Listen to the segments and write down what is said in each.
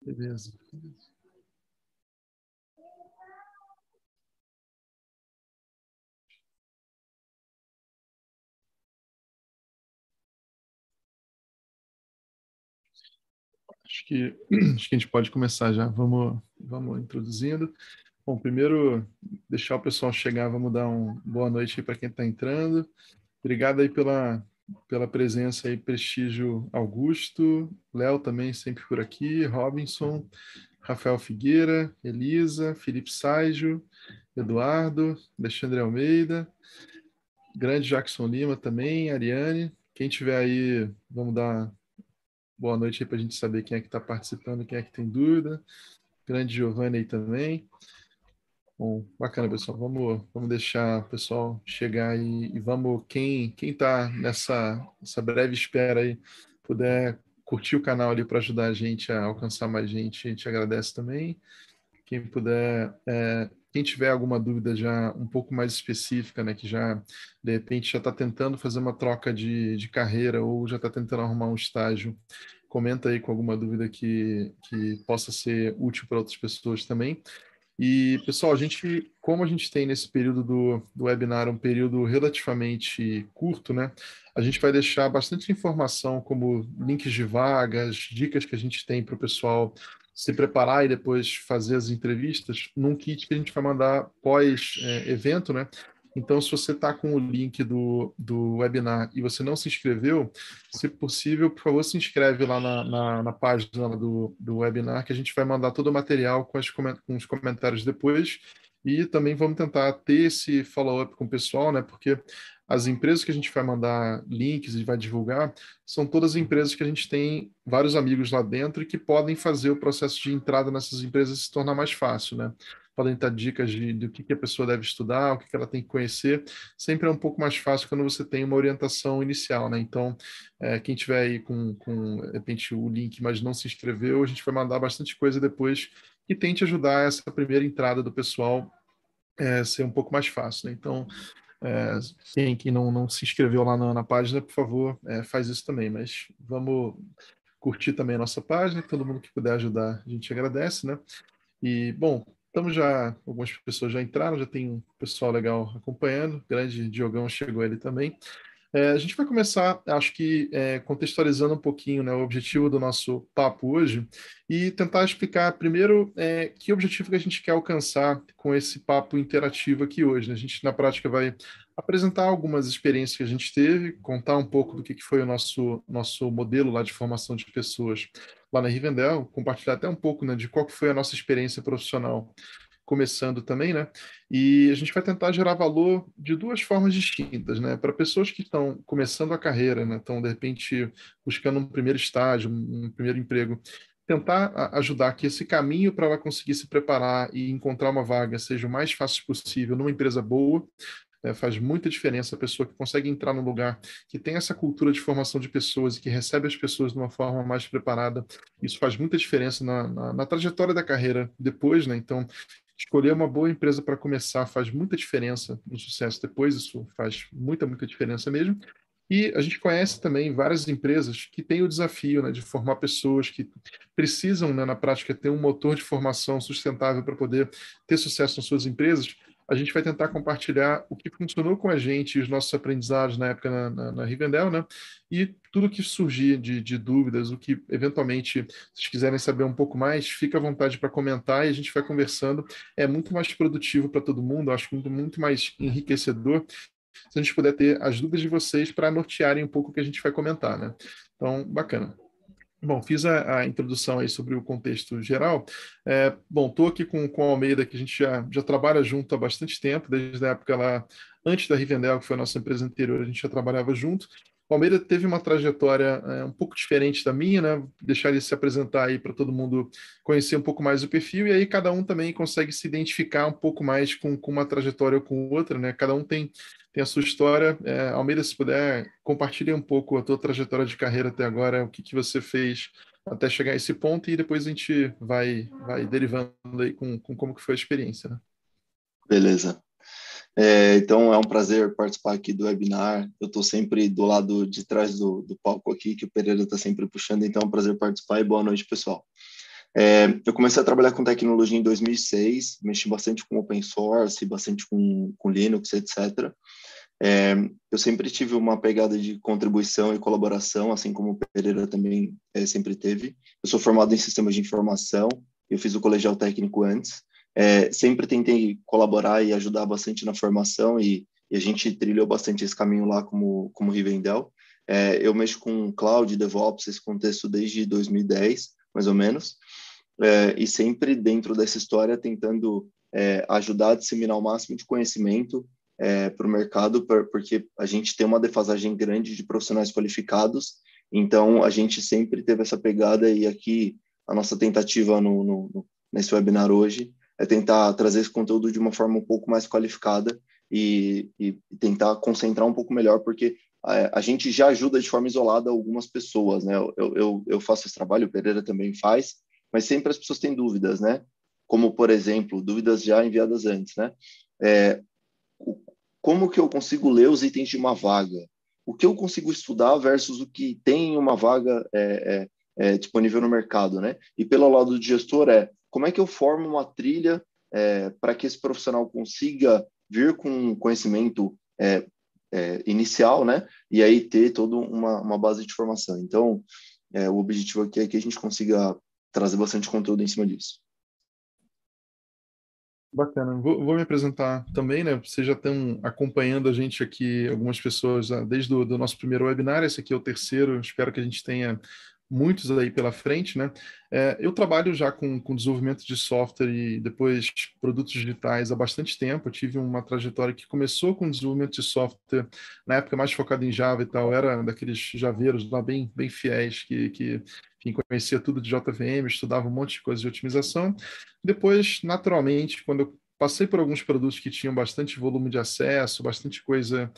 Beleza. Acho que, acho que a gente pode começar já. Vamos, vamos introduzindo. Bom, primeiro, deixar o pessoal chegar, vamos dar uma boa noite para quem está entrando. Obrigado aí pela, pela presença aí, Prestígio Augusto, Léo também sempre por aqui, Robinson, Rafael Figueira, Elisa, Felipe Ságio, Eduardo, Alexandre Almeida, grande Jackson Lima também, Ariane. Quem tiver aí, vamos dar boa noite aí para a gente saber quem é que está participando, quem é que tem dúvida. Grande Giovanni aí também. Bom, bacana, pessoal. Vamos, vamos deixar o pessoal chegar e, e vamos, quem está nessa, nessa breve espera aí, puder curtir o canal ali para ajudar a gente a alcançar mais gente, a gente agradece também. Quem puder, é, quem tiver alguma dúvida já um pouco mais específica, né, que já de repente já está tentando fazer uma troca de, de carreira ou já está tentando arrumar um estágio, comenta aí com alguma dúvida que, que possa ser útil para outras pessoas também. E, pessoal, a gente, como a gente tem nesse período do, do webinar um período relativamente curto, né? A gente vai deixar bastante informação, como links de vagas, dicas que a gente tem para o pessoal se preparar e depois fazer as entrevistas, num kit que a gente vai mandar pós-evento, é, né? Então, se você está com o link do, do webinar e você não se inscreveu, se possível, por favor, se inscreve lá na, na, na página do, do webinar, que a gente vai mandar todo o material com, as, com os comentários depois. E também vamos tentar ter esse follow-up com o pessoal, né? Porque as empresas que a gente vai mandar links e vai divulgar são todas empresas que a gente tem vários amigos lá dentro e que podem fazer o processo de entrada nessas empresas se tornar mais fácil, né? Podem dar dicas de, do que, que a pessoa deve estudar, o que, que ela tem que conhecer. Sempre é um pouco mais fácil quando você tem uma orientação inicial, né? Então, é, quem tiver aí com, com, de repente, o link, mas não se inscreveu, a gente vai mandar bastante coisa depois que tente ajudar essa primeira entrada do pessoal é, ser um pouco mais fácil, né? Então, é, quem, quem não, não se inscreveu lá na, na página, por favor, é, faz isso também. Mas vamos curtir também a nossa página, todo mundo que puder ajudar, a gente agradece, né? E, bom, Estamos já, algumas pessoas já entraram, já tem um pessoal legal acompanhando. Grande Diogão chegou ele também. É, a gente vai começar, acho que é, contextualizando um pouquinho né, o objetivo do nosso papo hoje e tentar explicar primeiro é, que objetivo que a gente quer alcançar com esse papo interativo aqui hoje. Né? A gente, na prática, vai apresentar algumas experiências que a gente teve, contar um pouco do que, que foi o nosso, nosso modelo lá de formação de pessoas lá na Rivendell, compartilhar até um pouco né, de qual foi a nossa experiência profissional começando também, né? E a gente vai tentar gerar valor de duas formas distintas, né? Para pessoas que estão começando a carreira, né? Estão, de repente, buscando um primeiro estágio, um primeiro emprego, tentar ajudar que esse caminho para ela conseguir se preparar e encontrar uma vaga seja o mais fácil possível numa empresa boa, é, faz muita diferença a pessoa que consegue entrar num lugar que tem essa cultura de formação de pessoas e que recebe as pessoas de uma forma mais preparada. Isso faz muita diferença na, na, na trajetória da carreira depois, né? Então, escolher uma boa empresa para começar faz muita diferença no sucesso depois, isso faz muita, muita diferença mesmo. E a gente conhece também várias empresas que têm o desafio né, de formar pessoas que precisam, né, na prática, ter um motor de formação sustentável para poder ter sucesso nas suas empresas, a gente vai tentar compartilhar o que funcionou com a gente, os nossos aprendizados na época na, na, na Rivendell, né? E tudo que surgir de, de, dúvidas, o que eventualmente, se quiserem saber um pouco mais, fica à vontade para comentar e a gente vai conversando. É muito mais produtivo para todo mundo, acho muito, muito mais enriquecedor se a gente puder ter as dúvidas de vocês para nortearem um pouco o que a gente vai comentar, né? Então, bacana. Bom, fiz a, a, introdução aí sobre o contexto geral. É, bom, estou aqui com, com a Almeida, que a gente já, já trabalha junto há bastante tempo, desde a época lá, antes da Rivendell, que foi a nossa empresa anterior, a gente já trabalhava junto. O Almeida teve uma trajetória é, um pouco diferente da minha, né? Deixar ele se apresentar aí para todo mundo conhecer um pouco mais o perfil, e aí cada um também consegue se identificar um pouco mais com, com uma trajetória ou com outra, né? Cada um tem tem a sua história. É, Almeida, se puder, compartilhe um pouco a tua trajetória de carreira até agora, o que, que você fez até chegar a esse ponto e depois a gente vai, vai derivando aí com, com como que foi a experiência. Né? Beleza. É, então é um prazer participar aqui do webinar. Eu estou sempre do lado de trás do, do palco aqui, que o Pereira está sempre puxando, então é um prazer participar e boa noite, pessoal. É, eu comecei a trabalhar com tecnologia em 2006, mexi bastante com open source, bastante com, com Linux, etc. É, eu sempre tive uma pegada de contribuição e colaboração, assim como o Pereira também é, sempre teve. Eu sou formado em sistemas de informação, eu fiz o colegial técnico antes. É, sempre tentei colaborar e ajudar bastante na formação e, e, a gente trilhou bastante esse caminho lá como, como Rivendell. É, eu mexo com cloud, DevOps, esse contexto desde 2010, mais ou menos, é, e sempre dentro dessa história tentando é, ajudar a disseminar o máximo de conhecimento é, para o mercado, porque a gente tem uma defasagem grande de profissionais qualificados, então a gente sempre teve essa pegada e aqui a nossa tentativa no, no, nesse webinar hoje é tentar trazer esse conteúdo de uma forma um pouco mais qualificada e, e tentar concentrar um pouco melhor, porque a, a, gente já ajuda de forma isolada algumas pessoas, né? Eu, eu, eu faço esse trabalho, o Pereira também faz, mas sempre as pessoas têm dúvidas, né? Como, por exemplo, dúvidas já enviadas antes, né? É, como que eu consigo ler os itens de uma vaga? O que eu consigo estudar versus o que tem uma vaga é, é, é, disponível no mercado, né? E pelo lado do gestor é como é que eu formo uma trilha é, para que esse profissional consiga vir com conhecimento é, inicial, né? E aí ter toda uma, uma base de formação. Então, o objetivo aqui é que a gente consiga trazer bastante conteúdo em cima disso. Bacana. Vou, vou, me apresentar também, né? Vocês já estão acompanhando a gente aqui, algumas pessoas, ah, desde o do nosso primeiro webinar. Esse aqui é o terceiro. Espero que a gente tenha muitos aí pela frente, né? É, eu trabalho já com, com desenvolvimento de software e depois produtos digitais há bastante tempo. Eu tive uma trajetória que começou com desenvolvimento de software, na época mais focado em Java e tal, era daqueles javeiros lá bem, bem fiéis que, que enfim, conhecia tudo de JVM, estudava um monte de coisas de otimização. Depois, naturalmente, quando eu passei por alguns produtos que tinham bastante volume de acesso, bastante coisa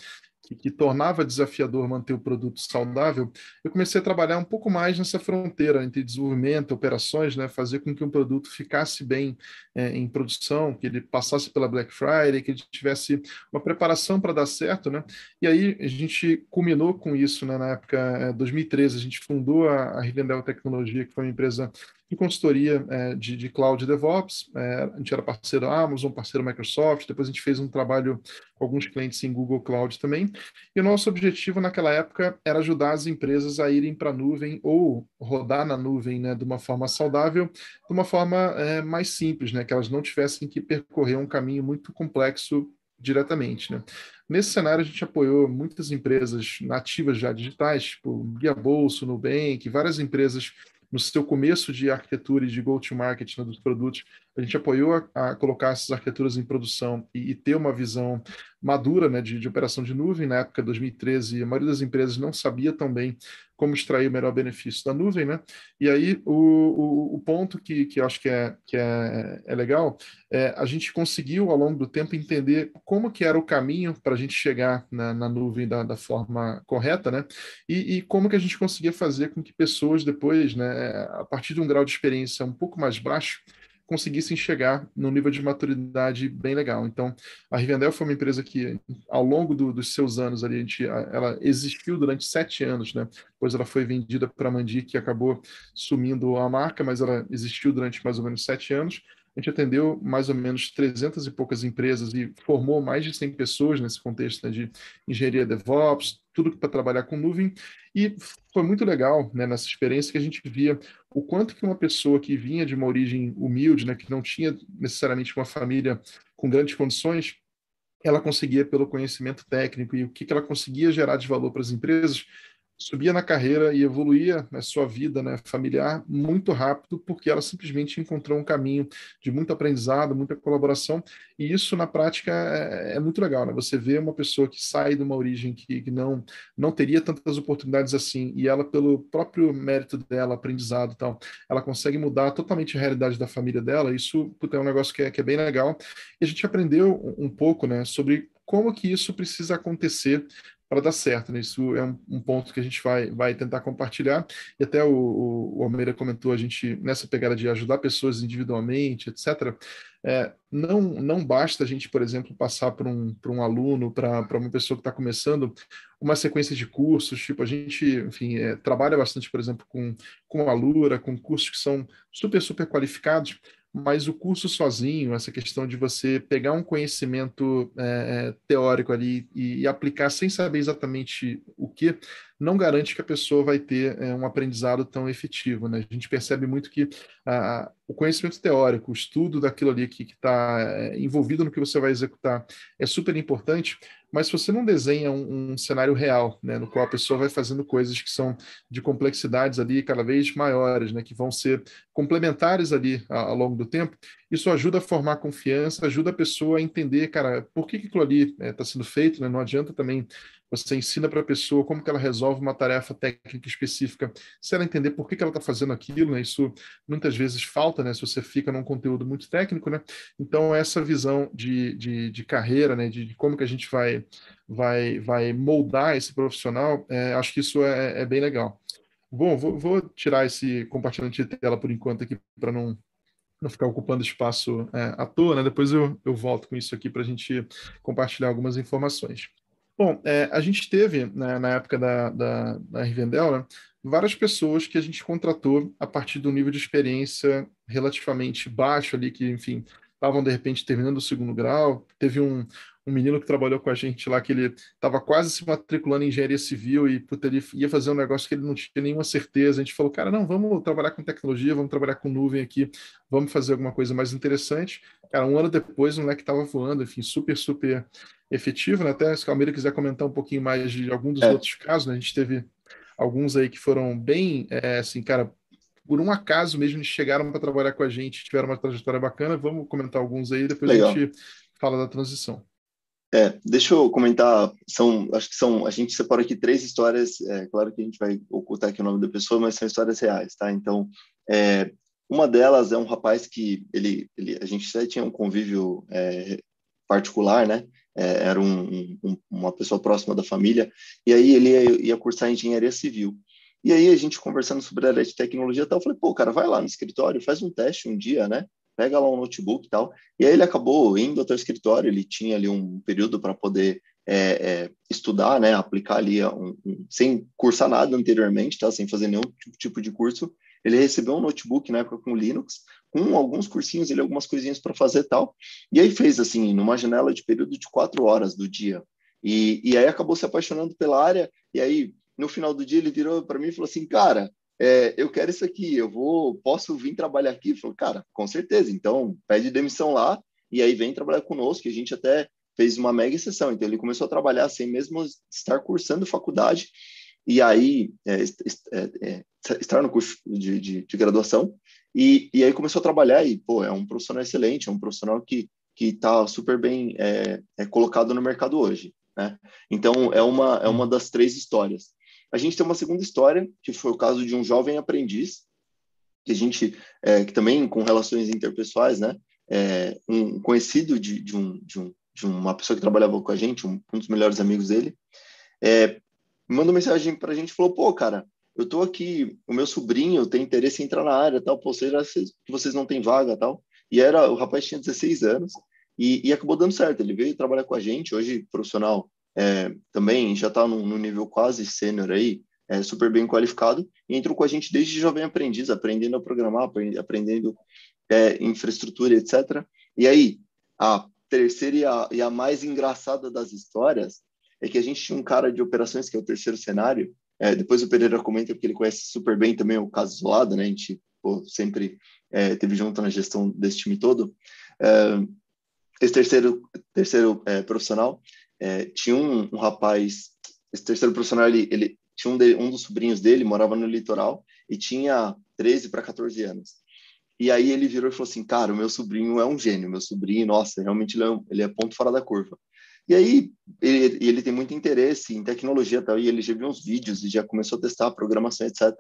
que, que, tornava desafiador manter o produto saudável, eu comecei a trabalhar um pouco mais nessa fronteira entre desenvolvimento, operações, né, fazer com que um produto ficasse bem é, em produção, que ele passasse pela Black Friday, que ele tivesse uma preparação para dar certo, né? E aí a gente culminou com isso, né, na época é, 2013, a gente fundou a, a Tecnologia, que foi uma empresa de consultoria é, de, de cloud DevOps. É, a gente era parceiro Amazon, parceiro Microsoft, depois a gente fez um trabalho com alguns clientes em Google Cloud também. E o nosso objetivo naquela época era ajudar as empresas a irem para a nuvem ou rodar na nuvem né, de uma forma saudável, de uma forma é, mais simples, né, que elas não tivessem que percorrer um caminho muito complexo diretamente. Né? Nesse cenário, a gente apoiou muitas empresas nativas já digitais, tipo Guia Bolso, Nubank, várias empresas no seu começo de arquitetura e de go-to-market né, dos produtos, a gente apoiou a, a, colocar essas arquiteturas em produção e, e ter uma visão madura né, de, de, operação de nuvem. Na época de 2013, a maioria das empresas não sabia tão bem como extrair o melhor benefício da nuvem. Né? E aí, o, o, o ponto que, que eu acho que, é, que é, é legal é a gente conseguiu, ao longo do tempo, entender como que era o caminho para a gente chegar na, na nuvem da, da, forma correta, né? E, e, como que a gente conseguia fazer com que pessoas depois, né, a partir de um grau de experiência um pouco mais baixo, conseguissem chegar num nível de maturidade bem legal. Então, a Rivendell foi uma empresa que, ao longo do, dos seus anos ali, a gente, ela existiu durante sete anos, né? Depois ela foi vendida para a Mandi, que acabou sumindo a marca, mas ela existiu durante mais ou menos sete anos. A gente atendeu mais ou menos 300 e poucas empresas e formou mais de 100 pessoas nesse contexto né, de engenharia DevOps, tudo para trabalhar com nuvem. E foi muito legal né, nessa experiência que a gente via o quanto que uma pessoa que vinha de uma origem humilde, né, que não tinha necessariamente uma família com grandes condições, ela conseguia, pelo conhecimento técnico e o que, que ela conseguia gerar de valor para as empresas, subia na carreira e evoluía na sua vida né, familiar muito rápido, porque ela simplesmente encontrou um caminho de muito aprendizado, muita colaboração, e isso na prática é, é muito legal. Né? Você vê uma pessoa que sai de uma origem que, que, não, não teria tantas oportunidades assim, e ela, pelo próprio mérito dela, aprendizado e tal, ela consegue mudar totalmente a realidade da família dela. Isso é um negócio que é, que é bem legal. E a gente aprendeu um pouco né, sobre como que isso precisa acontecer para dar certo. Né? Isso é um, um, ponto que a gente vai, vai tentar compartilhar. E até o, o, o Almeida comentou, a gente, nessa pegada de ajudar pessoas individualmente, etc., é, não, não basta a gente, por exemplo, passar para um, um aluno, para uma pessoa que está começando, uma sequência de cursos, tipo, a gente, enfim, é, trabalha bastante, por exemplo, com, com a Lura, com cursos que são super, super qualificados, mas o curso sozinho, essa questão de você pegar um conhecimento é, teórico ali e, e, aplicar sem saber exatamente o que, não garante que a pessoa vai ter é, um aprendizado tão efetivo. Né? A gente percebe muito que a, o conhecimento teórico, o estudo daquilo ali que está é, envolvido no que você vai executar é super importante, mas se você não desenha um, um, cenário real, né, no qual a pessoa vai fazendo coisas que são de complexidades ali cada vez maiores, né, que vão ser complementares ali ao, ao longo do tempo, isso ajuda a formar confiança, ajuda a pessoa a entender, cara, por que, que aquilo ali está é, tá sendo feito, né? Não adianta também você ensina para a pessoa como que ela resolve uma tarefa técnica específica, se ela entender por que, que ela está fazendo aquilo, né? Isso muitas vezes falta, né? Se você fica num conteúdo muito técnico, né? Então, essa visão de, de, de carreira, né? De, de, como que a gente vai, vai, vai moldar esse profissional, é, acho que isso é, é bem legal. Bom, vou, vou, tirar esse compartilhamento de tela por enquanto aqui para não, não ficar ocupando espaço é, à toa, né? Depois eu, eu volto com isso aqui para a gente compartilhar algumas informações. Bom, é, a gente teve, né, na época da, da, da Rivendell, né, várias pessoas que a gente contratou a partir do nível de experiência relativamente baixo ali, que, enfim, estavam de repente terminando o segundo grau. Teve um, um menino que trabalhou com a gente lá, que ele estava quase se matriculando em engenharia civil e puta, ele ia fazer um negócio que ele não tinha nenhuma certeza. A gente falou, cara, não, vamos trabalhar com tecnologia, vamos trabalhar com nuvem aqui, vamos fazer alguma coisa mais interessante. Cara, um ano depois, o moleque estava voando, enfim, super, super efetivo, né? Até se o Almeida quiser comentar um pouquinho mais de algum dos é. outros casos, né? A gente teve alguns aí que foram bem, é, assim, cara, por um acaso mesmo, eles chegaram para trabalhar com a gente, tiveram uma trajetória bacana. Vamos comentar alguns aí, depois Legal. a gente fala da transição. É, deixa eu comentar, são, acho que são, a gente separa aqui três histórias, é, claro que a gente vai ocultar aqui o nome da pessoa, mas são histórias reais, tá? Então, é, uma delas é um rapaz que ele, ele a gente já tinha um convívio é, particular, né? é, era um, um, uma pessoa próxima da família, e aí ele ia, ia, cursar engenharia civil. E aí a gente conversando sobre a área de tecnologia e tal, eu falei, pô, cara, vai lá no escritório, faz um teste um dia, né? Pega lá um notebook e tal. E aí ele acabou indo até o escritório, ele tinha ali um período para poder é, é, estudar, né? Aplicar ali, um, um, sem cursar nada anteriormente, tá? Sem fazer nenhum tipo de curso. Ele recebeu um notebook na época com Linux, com alguns cursinhos, ele algumas coisinhas para fazer tal. E aí fez assim, numa janela de período de quatro horas do dia. E, e aí acabou se apaixonando pela área. E aí, no final do dia, ele virou para mim e falou assim: Cara, é, eu quero isso aqui, eu vou, posso vir trabalhar aqui? Falou, cara, com certeza. Então, pede demissão lá e aí vem trabalhar conosco. E a gente até fez uma mega sessão. Então, ele começou a trabalhar sem mesmo estar cursando faculdade e aí é, é, é, estar no curso de, de, de graduação e, e, aí começou a trabalhar e pô é um profissional excelente é um profissional que que está super bem é, é, colocado no mercado hoje né então é uma é uma das três histórias a gente tem uma segunda história que foi o caso de um jovem aprendiz que a gente é, que também com relações interpessoais né um conhecido de, de, um, de, um, de uma pessoa que trabalhava com a gente um, um dos melhores amigos dele é, mandou mensagem para a gente falou, pô, cara, eu tô aqui, o meu sobrinho tem interesse em entrar na área, tal, pô, será que vocês não têm vaga, tal? E era, o rapaz tinha 16 anos e, e acabou dando certo, ele veio trabalhar com a gente, hoje profissional é, também, já está no, nível quase sênior aí, é, super bem qualificado, e entrou com a gente desde jovem aprendiz, aprendendo a programar, aprendendo é, infraestrutura, etc. E aí, a terceira e a, e a mais engraçada das histórias é que a gente tinha um cara de operações, que é o terceiro cenário, é, depois o Pereira comenta porque ele conhece super bem também o caso isolado, né? A gente pô, sempre é, teve junto na gestão desse time todo. É, esse terceiro, terceiro é, profissional é, tinha um, um, rapaz, esse terceiro profissional, ele, ele tinha um, de, um dos sobrinhos dele, morava no litoral e tinha 13 para 14 anos. E aí ele virou e falou assim, cara, o meu sobrinho é um gênio, meu sobrinho, nossa, realmente ele é, ele é ponto fora da curva. E aí ele, ele tem muito interesse em tecnologia tal, e ele já viu uns vídeos e já começou a testar a programação, etc.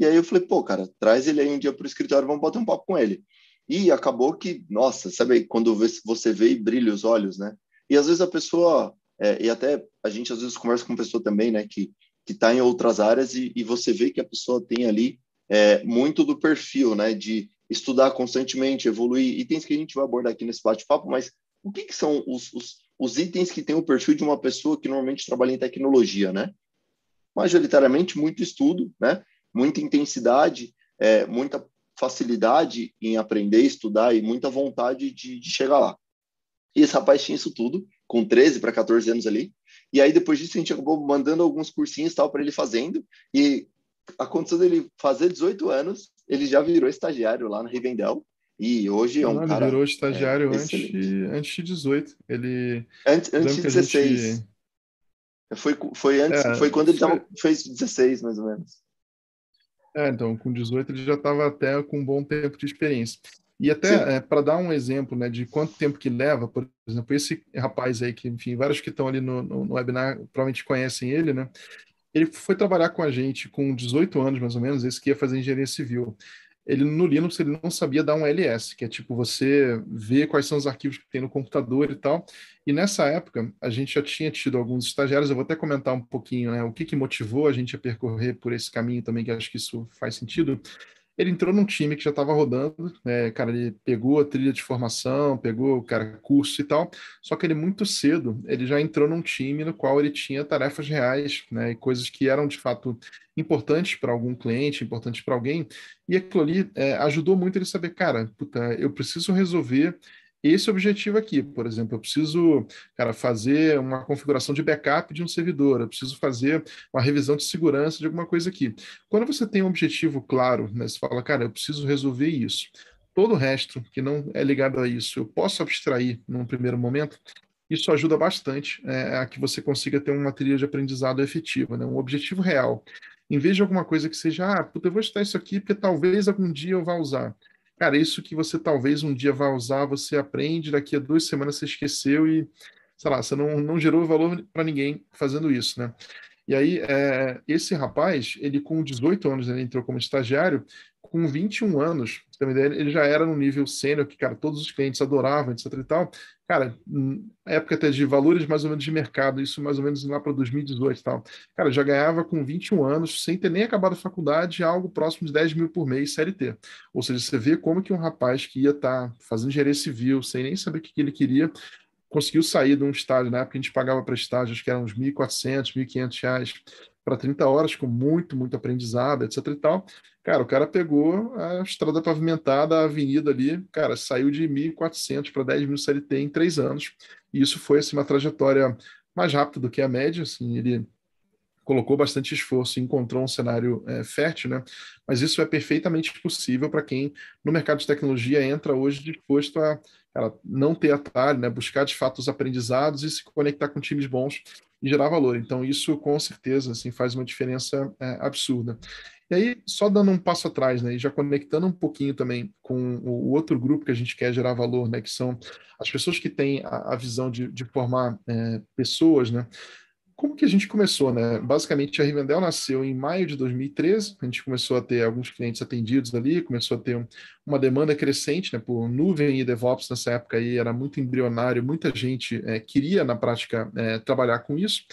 E aí eu falei, pô, cara, traz ele aí um dia para o escritório, vamos bater um papo com ele. E acabou que, nossa, sabe quando você vê e brilha os olhos, né? E às vezes a pessoa é, e até a gente às vezes conversa com pessoa também, né, que que está em outras áreas e, e, você vê que a pessoa tem ali é, muito do perfil, né, de estudar constantemente, evoluir, itens que a gente vai abordar aqui nesse bate-papo, mas o que, que são os, os, os, itens que têm o perfil de uma pessoa que normalmente trabalha em tecnologia, né? Majoritariamente, muito estudo, né? Muita intensidade, é, muita facilidade em aprender, estudar e muita vontade de, de chegar lá. E esse rapaz tinha isso tudo, com 13 para 14 anos ali. E aí, depois disso, a gente acabou mandando alguns cursinhos tal para ele fazendo. E aconteceu dele fazer 18 anos, ele já virou estagiário lá no Rivendell. E hoje é um Não, cara. Ele virou estagiário é, antes, antes de 18. Ele. Antes, antes de 16. Gente... Foi, foi, antes, é, foi quando ele foi... Tava, fez 16, mais ou menos. É, então, com 18 ele já estava até com um bom tempo de experiência. E até é, para dar um exemplo né, de quanto tempo que leva, por exemplo, esse rapaz aí, que, enfim, vários que estão ali no, no, no webinar provavelmente conhecem ele, né? Ele foi trabalhar com a gente com 18 anos, mais ou menos, esse que ia fazer engenharia civil ele no Linux ele não sabia dar um ls, que é tipo você ver quais são os arquivos que tem no computador e tal. E nessa época a gente já tinha tido alguns estagiários, eu vou até comentar um pouquinho, né, o que que motivou a gente a percorrer por esse caminho também, que acho que isso faz sentido. Ele entrou num time que já estava rodando, né, cara, ele pegou a trilha de formação, pegou, cara, curso e tal, só que ele muito cedo, ele já entrou num time no qual ele tinha tarefas reais, né, e coisas que eram de fato importantes para algum cliente, importantes para alguém, e aquilo ali é, ajudou muito ele saber, cara, puta, eu preciso resolver esse objetivo aqui. Por exemplo, eu preciso, cara, fazer uma configuração de backup de um servidor, eu preciso fazer uma revisão de segurança de alguma coisa aqui. Quando você tem um objetivo claro, né, você fala, cara, eu preciso resolver isso. Todo o resto que não é ligado a isso, eu posso abstrair num primeiro momento. Isso ajuda bastante é, a que você consiga ter uma trilha de aprendizado efetiva, né, um objetivo real. Em vez de alguma coisa que seja, ah, puta, eu vou estudar isso aqui porque talvez algum dia eu vá usar. Cara, isso que você talvez um dia vá usar, você aprende, daqui a duas semanas você esqueceu e, sei lá, você não, não gerou valor para ninguém fazendo isso, né? E aí, é, esse rapaz, ele com 18 anos, ele entrou como estagiário, com 21 anos, ele já era no nível sênior, que, cara, todos os clientes adoravam, etc e tal. Cara, época até de valores mais ou menos de mercado, isso mais ou menos lá para 2018 e tal. Cara, já ganhava com 21 anos, sem ter nem acabado a faculdade, algo próximo de 10 mil por mês, CLT. Ou seja, você vê como que um rapaz que ia estar tá fazendo engenharia civil, sem nem saber o que, ele queria, conseguiu sair de um estágio, na época a gente pagava para estágios que eram uns 1.400, 1.500 reais para 30 horas, com muito, muito aprendizado, etc e tal. Cara, o cara pegou a estrada pavimentada, a avenida ali, cara, saiu de 1.400 para 10 mil CLT em três anos. E isso foi assim, uma trajetória mais rápida do que a média. Assim, ele colocou bastante esforço e encontrou um cenário é, fértil, né? Mas isso é perfeitamente possível para quem no mercado de tecnologia entra hoje disposto a cara, não ter atalho, né? Buscar de fato os aprendizados e se conectar com times bons e gerar valor. Então isso com certeza assim faz uma diferença é, absurda. E aí, só dando um passo atrás, né, e já conectando um pouquinho também com o outro grupo que a gente quer gerar valor, né, que são as pessoas que têm a, a visão de, de formar é, pessoas, né, como que a gente começou, né? Basicamente, a Rivendell nasceu em maio de 2013. A gente começou a ter alguns clientes atendidos ali, começou a ter um, uma demanda crescente, né? Por nuvem e DevOps nessa época aí era muito embrionário, muita gente é, queria na prática é, trabalhar com isso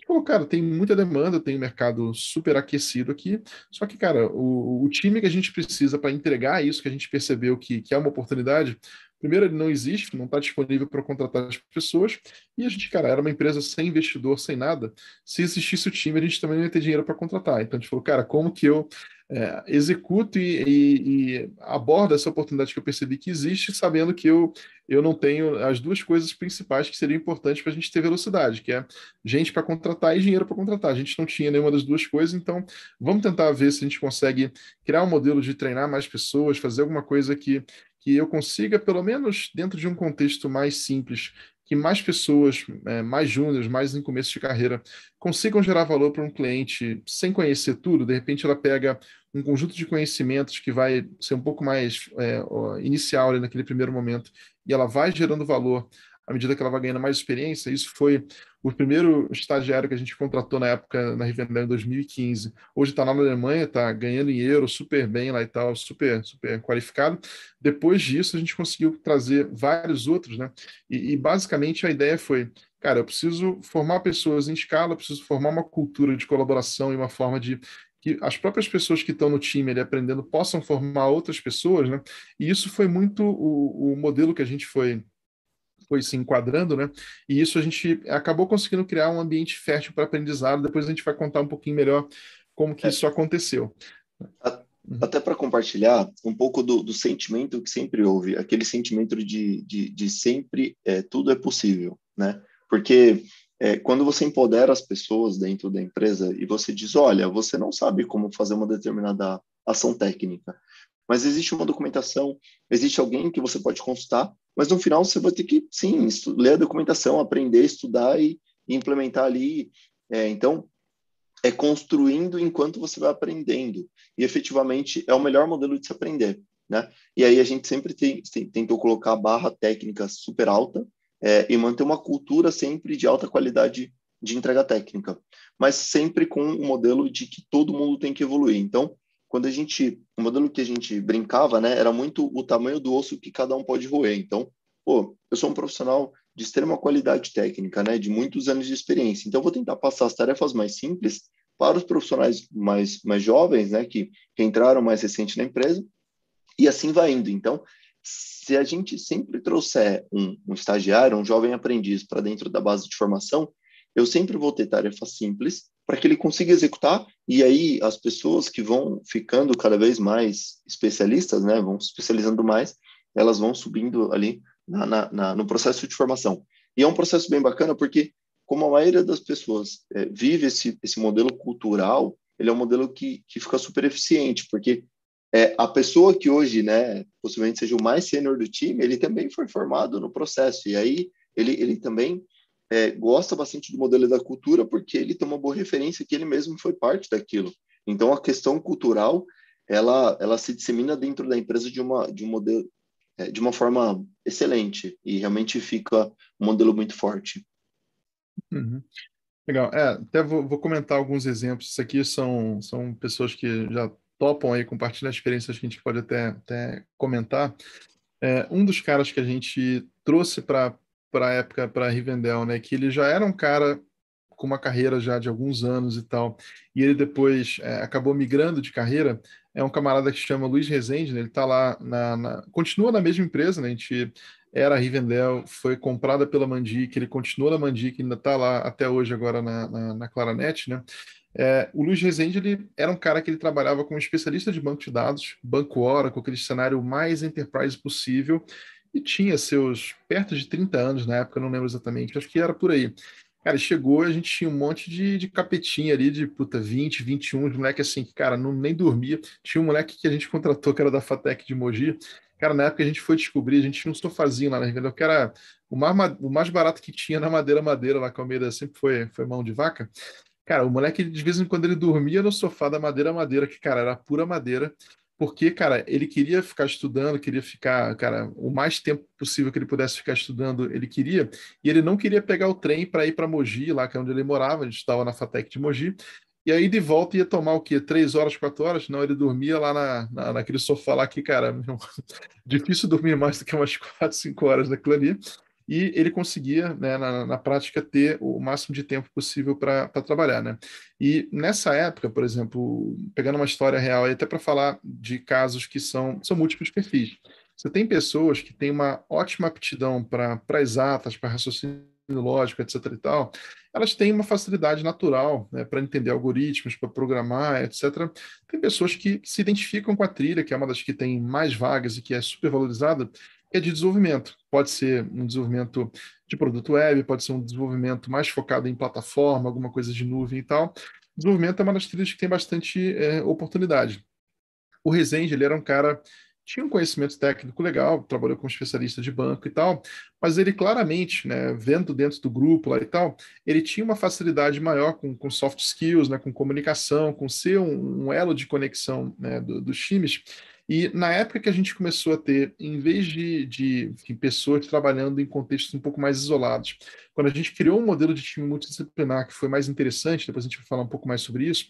gente falou, cara, tem muita demanda, tem um mercado super aquecido aqui, só que, cara, o, o time que a gente precisa para entregar isso que a gente percebeu que, que é uma oportunidade, primeiro, ele não existe, não está disponível para contratar as pessoas, e a gente, cara, era uma empresa sem investidor, sem nada. Se existisse o time, a gente também não ia ter dinheiro para contratar. Então a gente falou, cara, como que eu é, executo e, e, e, abordo essa oportunidade que eu percebi que existe, sabendo que eu, eu não tenho as duas coisas principais que seriam importantes para a gente ter velocidade, que é gente para contratar e dinheiro para contratar. A gente não tinha nenhuma das duas coisas, então vamos tentar ver se a gente consegue criar um modelo de treinar mais pessoas, fazer alguma coisa que, que eu consiga, pelo menos dentro de um contexto mais simples, que mais pessoas, é, mais júniores, mais em começo de carreira, consigam gerar valor para um cliente sem conhecer tudo. De repente, ela pega um conjunto de conhecimentos que vai ser um pouco mais é, inicial naquele primeiro momento e ela vai gerando valor à medida que ela vai ganhando mais experiência. Isso foi o primeiro estagiário que a gente contratou na época na Rivendell em 2015. Hoje está na Alemanha, está ganhando euro, super bem lá e tal, super, super qualificado. Depois disso, a gente conseguiu trazer vários outros, né? E, e basicamente a ideia foi, cara, eu preciso formar pessoas em escala, preciso formar uma cultura de colaboração e uma forma de que as próprias pessoas que estão no time ali aprendendo possam formar outras pessoas, né? E isso foi muito o, o modelo que a gente foi foi se enquadrando, né? E isso a gente acabou conseguindo criar um ambiente fértil para aprendizado. Depois a gente vai contar um pouquinho melhor como que é. isso aconteceu. Uhum. Até para compartilhar um pouco do, do, sentimento que sempre houve, aquele sentimento de, de, de sempre é, tudo é possível, né? Porque é, quando você empodera as pessoas dentro da empresa e você diz, olha, você não sabe como fazer uma determinada ação técnica, mas existe uma documentação, existe alguém que você pode consultar, mas no final você vai ter que, sim, ler a documentação, aprender, estudar e, e implementar ali. É, então, é construindo enquanto você vai aprendendo. E efetivamente é o melhor modelo de se aprender. Né? E aí a gente sempre tem, tem, tentou colocar a barra técnica super alta, é, e manter uma cultura sempre de alta qualidade de entrega técnica, mas sempre com um modelo de que todo mundo tem que evoluir. Então, quando a gente, o modelo que a gente brincava, né, era muito o tamanho do osso que cada um pode roer. Então, pô, eu sou um profissional de extrema qualidade técnica, né, de muitos anos de experiência. Então, vou tentar passar as tarefas mais simples para os profissionais mais mais jovens, né, que, que entraram mais recente na empresa, e assim vai indo. Então, se a gente sempre trouxer um, um estagiário, um jovem aprendiz para dentro da base de formação, eu sempre vou ter tarefas simples para que ele consiga executar e aí as pessoas que vão ficando cada vez mais especialistas, né, vão se especializando mais, elas vão subindo ali na, na, na, no processo de formação. E é um processo bem bacana porque, como a maioria das pessoas é, vive esse, esse modelo cultural, ele é um modelo que, que fica super eficiente, porque é, a pessoa que hoje, né, possivelmente seja o mais sênior do time, ele também foi formado no processo. E aí ele, ele também é, gosta bastante do modelo da cultura porque ele tem uma boa referência que ele mesmo foi parte daquilo. Então a questão cultural ela ela se dissemina dentro da empresa de uma de um modelo é, de uma forma excelente e realmente fica um modelo muito forte. Uhum. Legal. É, até vou, vou, comentar alguns exemplos. Isso aqui são, são pessoas que já topam aí compartilhar experiências que a gente pode até, até comentar. É, um dos caras que a gente trouxe para a época, para Rivendell, né, que ele já era um cara com uma carreira já de alguns anos e tal, e ele depois é, acabou migrando de carreira, é um camarada que chama Luiz Rezende, né, ele está lá, na, na, continua na mesma empresa, né, a gente era a Rivendell, foi comprada pela Mandic, ele continua na Mandic, ainda está lá até hoje agora na, na, na Claranet, né, é, o Luiz Rezende ele era um cara que ele trabalhava como especialista de banco de dados, banco Oracle, aquele cenário mais enterprise possível, e tinha seus perto de 30 anos na época, não lembro exatamente, acho que era por aí. Cara, chegou, a gente tinha um monte de, de capetinha ali, de puta, 20, 21, de moleque assim, que, cara, não, nem dormia. Tinha um moleque que a gente contratou, que era da Fatec de Mogi. Cara, na época a gente foi descobrir, a gente tinha um sofazinho lá na Rivendell, que era o mais, o mais barato que tinha na madeira madeira lá com a Almeida sempre foi, foi mão de vaca. Cara, o moleque, de vez em quando, ele dormia no sofá da madeira madeira, que, cara, era pura madeira, porque, cara, ele queria ficar estudando, queria ficar, cara, o mais tempo possível que ele pudesse ficar estudando, ele queria, e ele não queria pegar o trem para ir para Mogi, lá que é onde ele morava, a gente estava na Fatec de Mogi, e aí de volta ia tomar o quê? Três horas, quatro horas? Não, ele dormia lá na, na, naquele sofá lá que, cara, difícil dormir mais do que umas quatro, cinco horas naquilo ali e ele conseguia, né, na, na, prática, ter o máximo de tempo possível para trabalhar. Né? E nessa época, por exemplo, pegando uma história real, até para falar de casos que são, são múltiplos perfis. Você tem pessoas que têm uma ótima aptidão para exatas, para raciocínio lógico, etc. e tal, elas têm uma facilidade natural né, para entender algoritmos, para programar, etc. Tem pessoas que se identificam com a trilha, que é uma das que tem mais vagas e que é super valorizada, é de desenvolvimento. Pode ser um desenvolvimento de produto web, pode ser um desenvolvimento mais focado em plataforma, alguma coisa de nuvem e tal. Desenvolvimento é uma das trilhas que tem bastante é, oportunidade. O Rezende, ele era um cara tinha um conhecimento técnico legal, trabalhou como especialista de banco e tal, mas ele claramente, né, vendo dentro do grupo lá e tal, ele tinha uma facilidade maior com, com soft skills, né, com comunicação, com ser um, um elo de conexão né, do, dos times, E na época que a gente começou a ter, em vez de, de, de pessoas trabalhando em contextos um pouco mais isolados, quando a gente criou um modelo de time multidisciplinar que foi mais interessante, depois a gente vai falar um pouco mais sobre isso,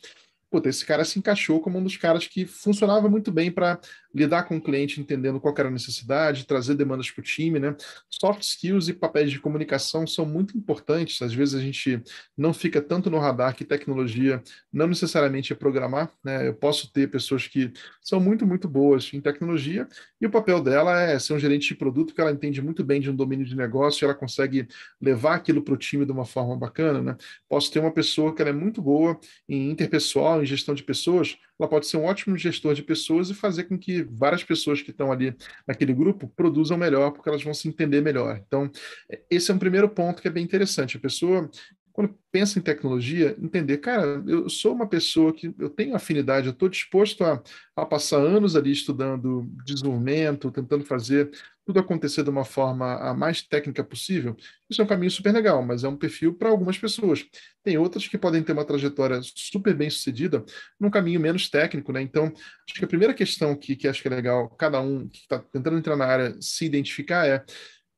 puta, esse cara se encaixou como um dos caras que funcionava muito bem para lidar com o cliente, entendendo qual era a necessidade, trazer demandas para o time, né? Soft skills e papéis de comunicação são muito importantes. Às vezes a gente não fica tanto no radar que tecnologia não necessariamente é programar, né? Eu posso ter pessoas que são muito, muito boas em tecnologia e o papel dela é ser um gerente de produto que ela entende muito bem de um domínio de negócio e ela consegue levar aquilo para o time de uma forma bacana, né? Posso ter uma pessoa que ela é muito boa em interpessoal, em gestão de pessoas, ela pode ser um ótimo gestor de pessoas e fazer com que várias pessoas que estão ali naquele grupo produzam melhor, porque elas vão se entender melhor. Então, esse é um primeiro ponto que é bem interessante. A pessoa quando pensa em tecnologia, entender, cara, eu sou uma pessoa que eu tenho afinidade, eu estou disposto a, a passar anos ali estudando desenvolvimento, tentando fazer tudo acontecer de uma forma a mais técnica possível. Isso é um caminho super legal, mas é um perfil para algumas pessoas. Tem outras que podem ter uma trajetória super bem sucedida num caminho menos técnico, né? Então, acho que a primeira questão que, que acho que é legal cada um que está tentando entrar na área se identificar é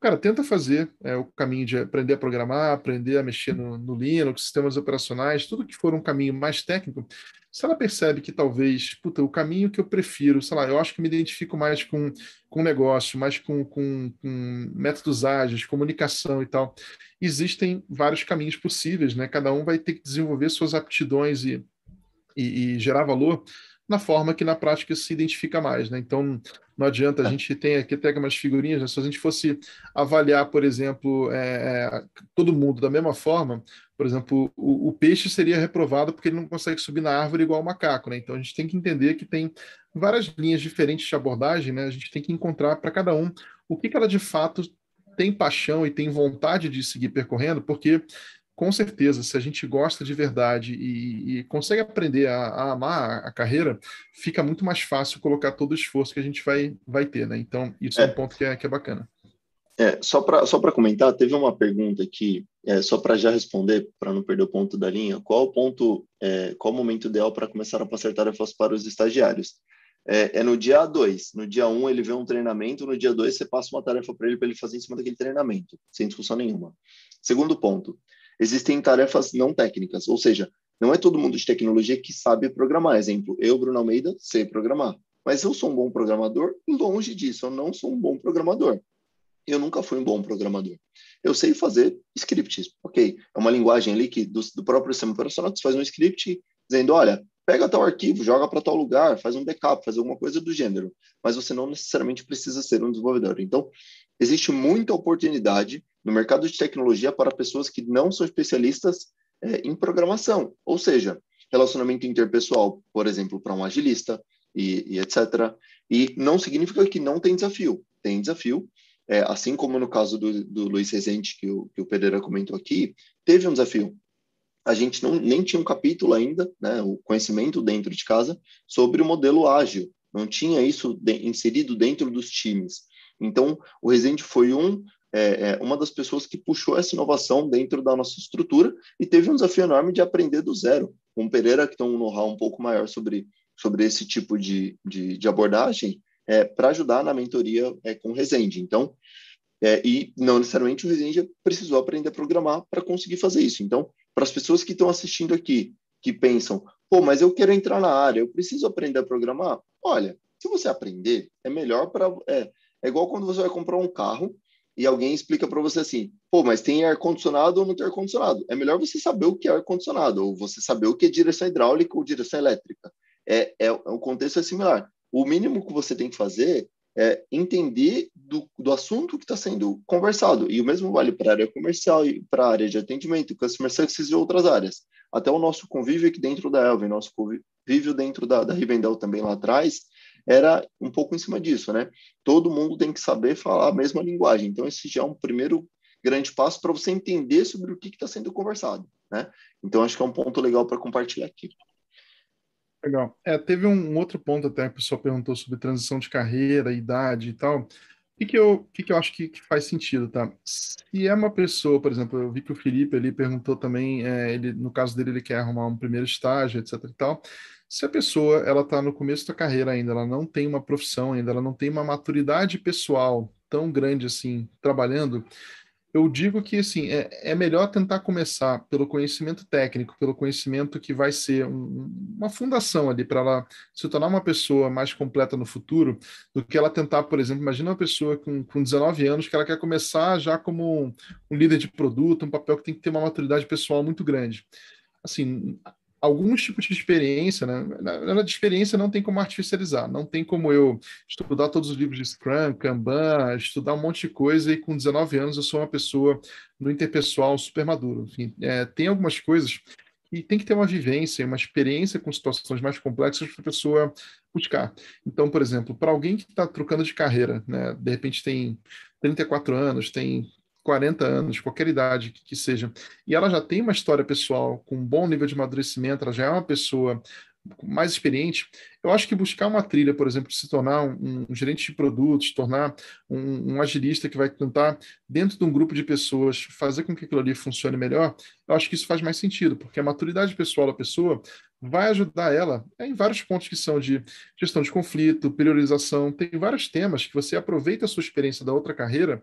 Cara, tenta fazer é, o caminho de aprender a programar, aprender a mexer no, no Linux, sistemas operacionais, tudo que for um caminho mais técnico. Se ela percebe que talvez, puta, o caminho que eu prefiro, sei lá, eu acho que me identifico mais com, com negócio, mais com, com, com métodos ágeis, comunicação e tal, existem vários caminhos possíveis, né? Cada um vai ter que desenvolver suas aptidões e, e, e gerar valor na forma que na prática se identifica mais, né? Então, não adianta, a gente tem aqui até umas figurinhas, né? se a gente fosse avaliar, por exemplo, é, é, todo mundo da mesma forma, por exemplo, o, o, peixe seria reprovado porque ele não consegue subir na árvore igual o macaco, né? Então a gente tem que entender que tem várias linhas diferentes de abordagem, né? A gente tem que encontrar para cada um o que, que ela de fato tem paixão e tem vontade de seguir percorrendo, porque com certeza, se a gente gosta de verdade e, e consegue aprender a, a, amar a carreira, fica muito mais fácil colocar todo o esforço que a gente vai, vai ter, né? Então, isso é, é um ponto que é, que é bacana. É, só para só comentar, teve uma pergunta aqui, é, só para já responder, para não perder o ponto da linha, qual o ponto, é, qual o momento ideal para começar a passar tarefas para os estagiários? É, é no dia 2. No dia 1 um, ele vê um treinamento, no dia 2 você passa uma tarefa para ele para ele fazer em cima daquele treinamento, sem discussão nenhuma. Segundo ponto, existem tarefas não técnicas, ou seja, não é todo mundo de tecnologia que sabe programar. Exemplo, eu, Bruno Almeida, sei programar. Mas eu sou um bom programador? Longe disso, eu não sou um bom programador. Eu nunca fui um bom programador. Eu sei fazer scripts, ok? É uma linguagem ali que do, do próprio sistema operacional você faz um script dizendo, olha, pega tal arquivo, joga para tal lugar, faz um backup, faz alguma coisa do gênero. Mas você não necessariamente precisa ser um desenvolvedor. Então, existe muita oportunidade no mercado de tecnologia para pessoas que não são especialistas é, em programação, ou seja, relacionamento interpessoal, por exemplo, para um agilista e, e, etc. E não significa que não tem desafio, tem desafio. É, assim como no caso do, do Luiz Rezende, que o, que o Pereira comentou aqui, teve um desafio. A gente não, nem tinha um capítulo ainda, né, o conhecimento dentro de casa, sobre o modelo ágil. Não tinha isso de, inserido dentro dos times. Então, o Rezende foi um é, é, uma das pessoas que puxou essa inovação dentro da nossa estrutura e teve um desafio enorme de aprender do zero. Com o Pereira, que tem um know-how um pouco maior sobre, sobre esse tipo de, de, de abordagem, é, para ajudar na mentoria é, com o Resende. Então, é, e não necessariamente o Resende precisou aprender a programar para conseguir fazer isso. Então, para as pessoas que estão assistindo aqui, que pensam, pô, mas eu quero entrar na área, eu preciso aprender a programar? Olha, se você aprender, é melhor para. É, é igual quando você vai comprar um carro e alguém explica para você assim, pô, mas tem ar-condicionado ou não tem ar-condicionado? É melhor você saber o que é ar-condicionado, ou você saber o que é direção hidráulica ou direção elétrica. É, é, o contexto é similar. O mínimo que você tem que fazer é entender do, do assunto que está sendo conversado. E o mesmo vale para a área comercial e para a área de atendimento, customer success e outras áreas. Até o nosso convívio aqui dentro da Elvin, nosso convívio dentro da, da Rivendell também lá atrás, era um pouco em cima disso, né? Todo mundo tem que saber falar a mesma linguagem. Então, esse já é um primeiro grande passo para você entender sobre o que está sendo conversado, né? Então, acho que é um ponto legal para compartilhar aqui. Legal. É, teve um outro ponto até, que o pessoal perguntou sobre transição de carreira, idade e tal. O que, que, eu, que, que eu acho que, que, faz sentido, tá? Se é uma pessoa, por exemplo, eu vi que o Felipe ali perguntou também, é, ele, no caso dele, ele quer arrumar um primeiro estágio, etc e tal Se a pessoa ela está no começo da carreira ainda, ela não tem uma profissão ainda, ela não tem uma maturidade pessoal tão grande assim trabalhando, eu digo que assim é, é melhor tentar começar pelo conhecimento técnico, pelo conhecimento que vai ser um, uma fundação ali para ela se tornar uma pessoa mais completa no futuro, do que ela tentar, por exemplo, imagina uma pessoa com, com 19 anos que ela quer começar já como um, um líder de produto, um papel que tem que ter uma maturidade pessoal muito grande. Assim, alguns tipos de experiência, né? Na, de experiência não tem como artificializar, não tem como eu estudar todos os livros de Scrum, Kanban, estudar um monte de coisa e com 19 anos eu sou uma pessoa no interpessoal super maduro. Enfim, é, tem algumas coisas e tem que ter uma vivência, uma experiência com situações mais complexas para a pessoa buscar. Então, por exemplo, para alguém que está trocando de carreira, né, de repente tem 34 anos, tem 40 anos, qualquer idade que, que seja, e ela já tem uma história pessoal com um bom nível de amadurecimento, ela já é uma pessoa mais experiente, eu acho que buscar uma trilha, por exemplo, de se tornar um, um gerente de produtos, tornar um, um, agilista que vai tentar, dentro de um grupo de pessoas, fazer com que aquilo ali funcione melhor, eu acho que isso faz mais sentido, porque a maturidade pessoal da pessoa vai ajudar ela em vários pontos que são de gestão de conflito, priorização, tem vários temas que você aproveita a sua experiência da outra carreira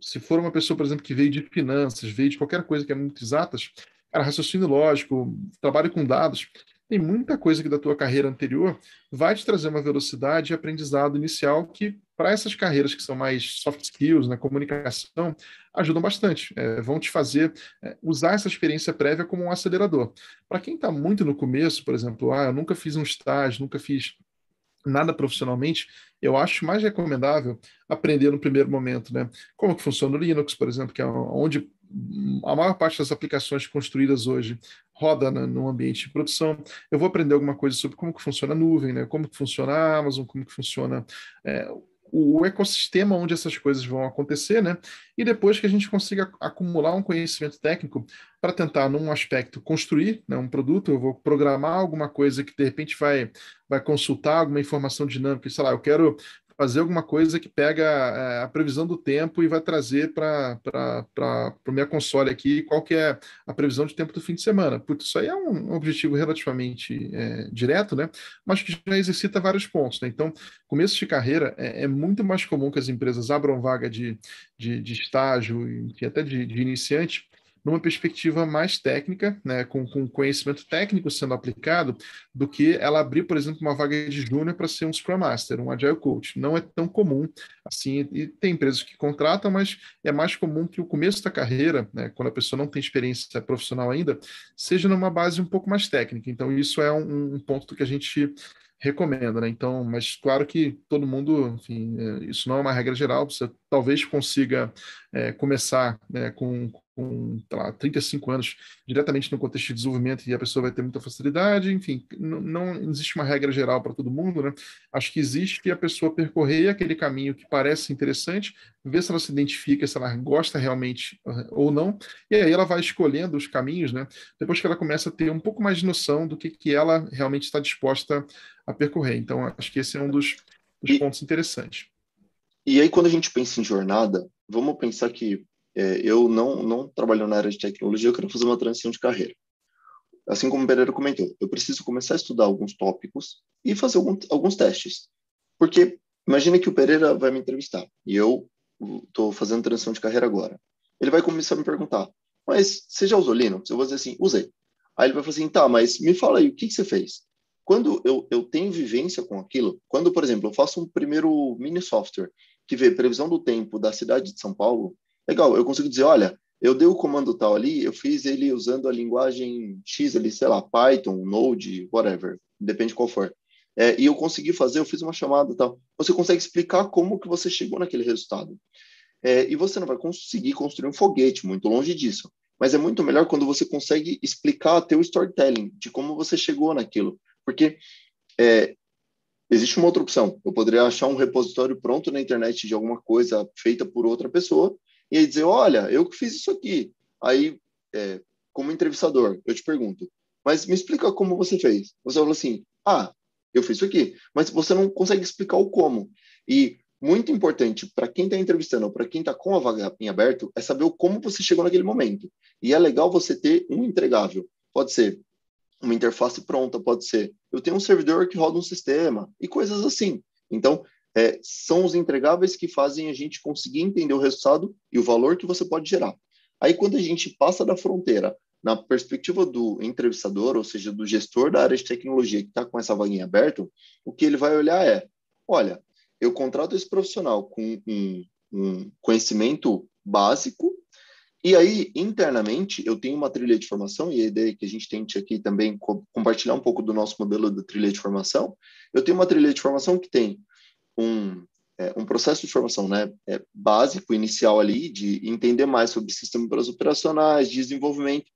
se for uma pessoa, por exemplo, que veio de finanças, veio de qualquer coisa que é muito exatas, cara, raciocínio lógico, trabalho com dados, tem muita coisa que da tua carreira anterior vai te trazer uma velocidade e aprendizado inicial que, para essas carreiras que são mais soft skills, na comunicação, ajudam bastante. É, vão te fazer é, usar essa experiência prévia como um acelerador. Para quem está muito no começo, por exemplo, ah, eu nunca fiz um estágio, nunca fiz nada profissionalmente, eu acho mais recomendável aprender no primeiro momento, né? Como que funciona o Linux, por exemplo, que é onde a maior parte das aplicações construídas hoje roda no ambiente de produção. Eu vou aprender alguma coisa sobre como que funciona a nuvem, né? Como que funciona a Amazon, como que funciona é, o ecossistema onde essas coisas vão acontecer, né? E depois que a gente consiga acumular um conhecimento técnico para tentar, num aspecto, construir né, um produto, eu vou programar alguma coisa que de repente vai, vai consultar alguma informação dinâmica, sei lá, eu quero fazer alguma coisa que pega é, a previsão do tempo e vai trazer para o minha console aqui qual que é a previsão de tempo do fim de semana. Putz, isso aí é um objetivo relativamente é, direto, né? Mas que já exercita vários pontos. Né? Então, começo de carreira é, é, muito mais comum que as empresas abram vaga de, de, de estágio e até de, de iniciante numa perspectiva mais técnica, né, com, com conhecimento técnico sendo aplicado, do que ela abrir, por exemplo, uma vaga de júnior para ser um Scrum Master, um Agile Coach. Não é tão comum assim, e tem empresas que contratam, mas é mais comum que o começo da carreira, né, quando a pessoa não tem experiência profissional ainda, seja numa base um pouco mais técnica. Então, isso é um, um ponto que a gente recomenda, né? Então, mas claro que todo mundo, enfim, é, isso não é uma regra geral, você talvez consiga é, começar né, com, com lá, 35 anos diretamente no contexto de desenvolvimento e a pessoa vai ter muita facilidade, enfim, não, existe uma regra geral para todo mundo, né? Acho que existe que a pessoa percorrer aquele caminho que parece interessante, ver se ela se identifica, se ela gosta realmente uh, ou não, e aí ela vai escolhendo os caminhos, né? Depois que ela começa a ter um pouco mais de noção do que, que ela realmente está disposta a percorrer. Então, acho que esse é um dos, dos e, pontos interessantes. E aí, quando a gente pensa em jornada, vamos pensar que é, eu não, não trabalho na área de tecnologia, eu quero fazer uma transição de carreira. Assim como o Pereira comentou, eu preciso começar a estudar alguns tópicos e fazer algum, alguns testes. Porque imagine que o Pereira vai me entrevistar e eu estou fazendo transição de carreira agora. Ele vai começar a me perguntar, mas você já usou Linux? Eu vou dizer assim, usei. Aí ele vai falar assim, tá, mas me fala aí, o que, que você fez? Quando eu, eu tenho vivência com aquilo, quando, por exemplo, eu faço um primeiro mini software que vê previsão do tempo da cidade de São Paulo, legal, eu consigo dizer, olha, eu dei o comando tal ali, eu fiz ele usando a linguagem X ali, sei lá, Python, Node, whatever, depende qual for. É, e eu consegui fazer, eu fiz uma chamada tal. Você consegue explicar como que você chegou naquele resultado. É, e você não vai conseguir construir um foguete, muito longe disso. Mas é muito melhor quando você consegue explicar teu storytelling, de como você chegou naquilo. Porque é, existe uma outra opção. Eu poderia achar um repositório pronto na internet de alguma coisa feita por outra pessoa e aí dizer, olha, eu que fiz isso aqui. Aí, é, como entrevistador, eu te pergunto, mas me explica como você fez. Você fala assim, ah, eu fiz isso aqui, mas você não consegue explicar o como. E muito importante para quem está entrevistando ou para quem está com a vaga em aberto é saber o como você chegou naquele momento. E é legal você ter um entregável. Pode ser uma interface pronta, pode ser eu tenho um servidor que roda um sistema e coisas assim. Então, é, são os entregáveis que fazem a gente conseguir entender o resultado e o valor que você pode gerar. Aí, quando a gente passa da fronteira na perspectiva do entrevistador, ou seja, do gestor da área de tecnologia que está com essa vaguinha aberta, o que ele vai olhar é: olha, eu contrato esse profissional com um, um conhecimento básico, e aí, internamente, eu tenho uma trilha de formação, e a ideia é que a gente tente aqui também co compartilhar um pouco do nosso modelo de trilha de formação. Eu tenho uma trilha de formação que tem um, é, um processo de formação né, é, básico, inicial ali, de entender mais sobre sistemas operacionais, desenvolvimento,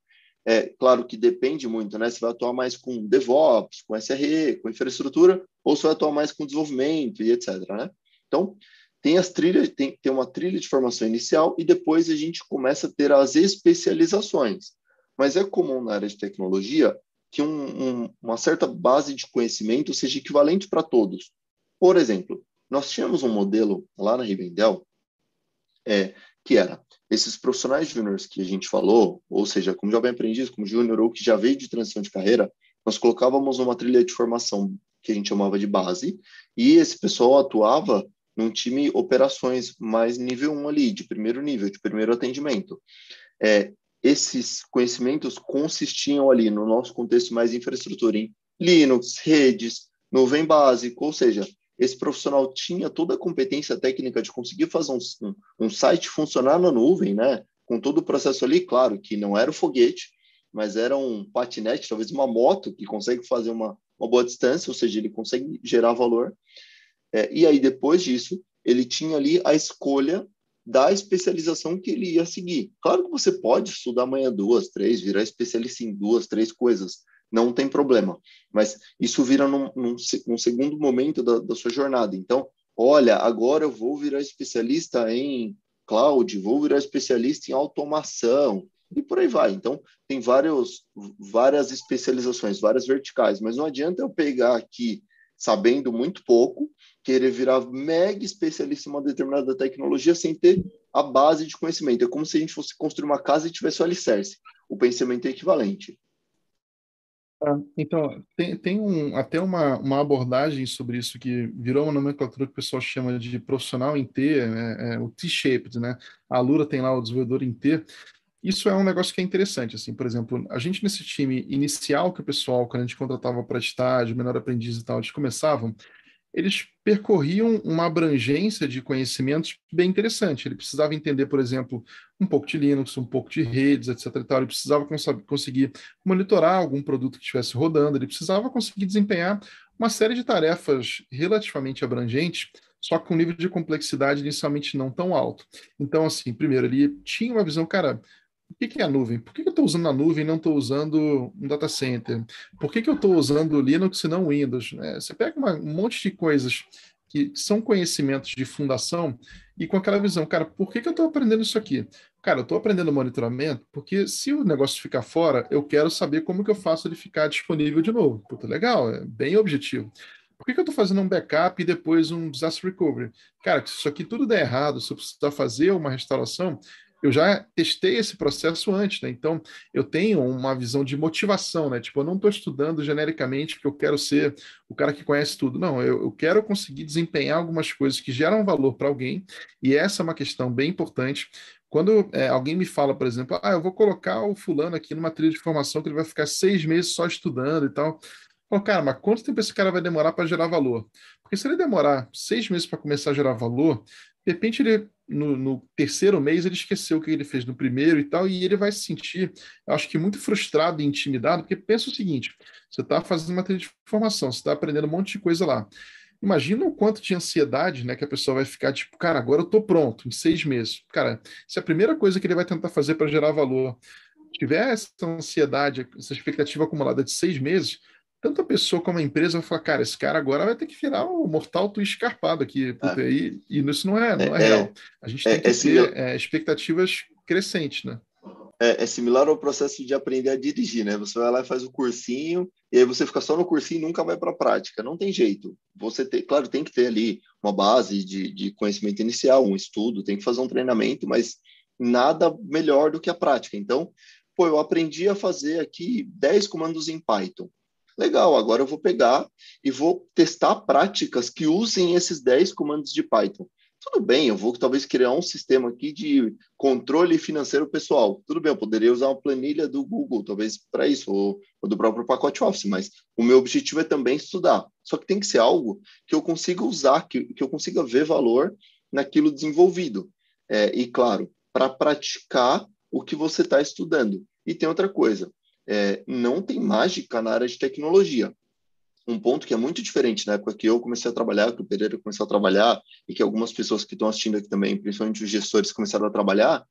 é claro que depende muito, né? Você vai atuar mais com DevOps, com SRE, com infraestrutura, ou você vai atuar mais com desenvolvimento e etc, né? Então, tem as trilhas, tem, tem uma trilha de formação inicial e depois a gente começa a ter as especializações. Mas é comum na área de tecnologia que um, um, uma certa base de conhecimento seja equivalente para todos. Por exemplo, nós tínhamos um modelo lá na Rivendell é, que era esses profissionais júniores que a gente falou, ou seja, como jovem aprendiz, como júnior ou que já veio de transição de carreira, nós colocávamos uma trilha de formação que a gente chamava de base, e esse pessoal atuava num time operações mais nível 1 ali, de primeiro nível, de primeiro atendimento. É, esses conhecimentos consistiam ali, no nosso contexto mais infraestrutura, em Linux, redes, nuvem básica, ou seja, esse profissional tinha toda a competência técnica de conseguir fazer um, um, site funcionar na nuvem, né? Com todo o processo ali, claro, que não era o foguete, mas era um patinete, talvez uma moto que consegue fazer uma, uma boa distância, ou seja, ele consegue gerar valor. É, e aí, depois disso, ele tinha ali a escolha da especialização que ele ia seguir. Claro que você pode estudar amanhã duas, três, virar especialista em duas, três coisas, não tem problema. Mas isso vira num, num, num segundo momento da, da, sua jornada. Então, olha, agora eu vou virar especialista em cloud, vou virar especialista em automação, e por aí vai. Então, tem vários, várias especializações, várias verticais, mas não adianta eu pegar aqui, sabendo muito pouco, querer virar mega especialista em uma determinada tecnologia sem ter a base de conhecimento. É como se a gente fosse construir uma casa e tivesse o alicerce. O pensamento é equivalente. Ah, então, tem, tem um, até uma, uma abordagem sobre isso que virou uma nomenclatura que o pessoal chama de profissional em T, né, é, o T-shaped, né? A Lura tem lá o desenvolvedor em T. Isso é um negócio que é interessante, assim, por exemplo, a gente nesse time inicial que o pessoal, quando a gente contratava para estágio, menor aprendiz e tal, eles começavam, eles percorriam uma abrangência de conhecimentos bem interessante. Ele precisava entender, por exemplo, um pouco de Linux, um pouco de redes, etc. E tal. Ele precisava conseguir monitorar algum produto que estivesse rodando, ele precisava conseguir desempenhar uma série de tarefas relativamente abrangentes, só com um nível de complexidade inicialmente não tão alto. Então, assim, primeiro, ele tinha uma visão, cara, o que, é a nuvem? Por que, eu estou usando a nuvem e não estou usando um data center? Por que, que eu estou usando Linux e não Windows? É, você pega uma, um monte de coisas que são conhecimentos de fundação e com aquela visão, cara, por que, que eu estou aprendendo isso aqui? Cara, eu estou aprendendo monitoramento porque se o negócio ficar fora, eu quero saber como que eu faço ele ficar disponível de novo. Puta, legal, é bem objetivo. Por que, que eu estou fazendo um backup e depois um disaster recovery? Cara, se isso aqui tudo der errado, se eu precisar fazer uma restauração, eu já testei esse processo antes, né? Então, eu tenho uma visão de motivação, né? Tipo, eu não estou estudando genericamente porque eu quero ser o cara que conhece tudo. Não, eu, eu quero conseguir desempenhar algumas coisas que geram valor para alguém, e essa é uma questão bem importante. Quando é, alguém me fala, por exemplo, ah, eu vou colocar o fulano aqui numa trilha de formação que ele vai ficar seis meses só estudando e tal. Bom, cara, mas quanto tempo esse cara vai demorar para gerar valor? Porque se ele demorar seis meses para começar a gerar valor, de repente ele no, no, terceiro mês ele esqueceu o que ele fez no primeiro e tal, e ele vai se sentir, acho que muito frustrado e intimidado, porque pensa o seguinte: você está fazendo uma de formação, você está aprendendo um monte de coisa lá. Imagina o quanto de ansiedade né, que a pessoa vai ficar, tipo, cara, agora eu estou pronto, em seis meses. Cara, se a primeira coisa que ele vai tentar fazer para gerar valor tiver essa ansiedade, essa expectativa acumulada de seis meses, tanto a pessoa como a empresa vai falar, cara, esse cara agora vai ter que virar o mortal twist escarpado aqui. Puta, ah. e, e, isso não é, não é, é real. A gente é, tem que ter é, expectativas crescentes, né? É, é, similar ao processo de aprender a dirigir, né? Você vai lá e faz o cursinho, e aí você fica só no cursinho e nunca vai para a prática. Não tem jeito. Você tem, claro, tem que ter ali uma base de, de conhecimento inicial, um estudo, tem que fazer um treinamento, mas nada melhor do que a prática. Então, pô, eu aprendi a fazer aqui 10 comandos em Python. Legal, agora eu vou pegar e vou testar práticas que usem esses 10 comandos de Python. Tudo bem, eu vou talvez criar um sistema aqui de controle financeiro pessoal. Tudo bem, eu poderia usar uma planilha do Google, talvez para isso, ou, ou, do próprio pacote Office, mas o meu objetivo é também estudar. Só que tem que ser algo que eu consiga usar, que, que eu consiga ver valor naquilo desenvolvido. É, e, claro, para praticar o que você está estudando. E tem outra coisa, é, não tem mágica na área de tecnologia. Um ponto que é muito diferente na época que eu comecei a trabalhar, que o Pereira começou a trabalhar, e que algumas pessoas que estão assistindo aqui também, principalmente os gestores, começaram a trabalhar,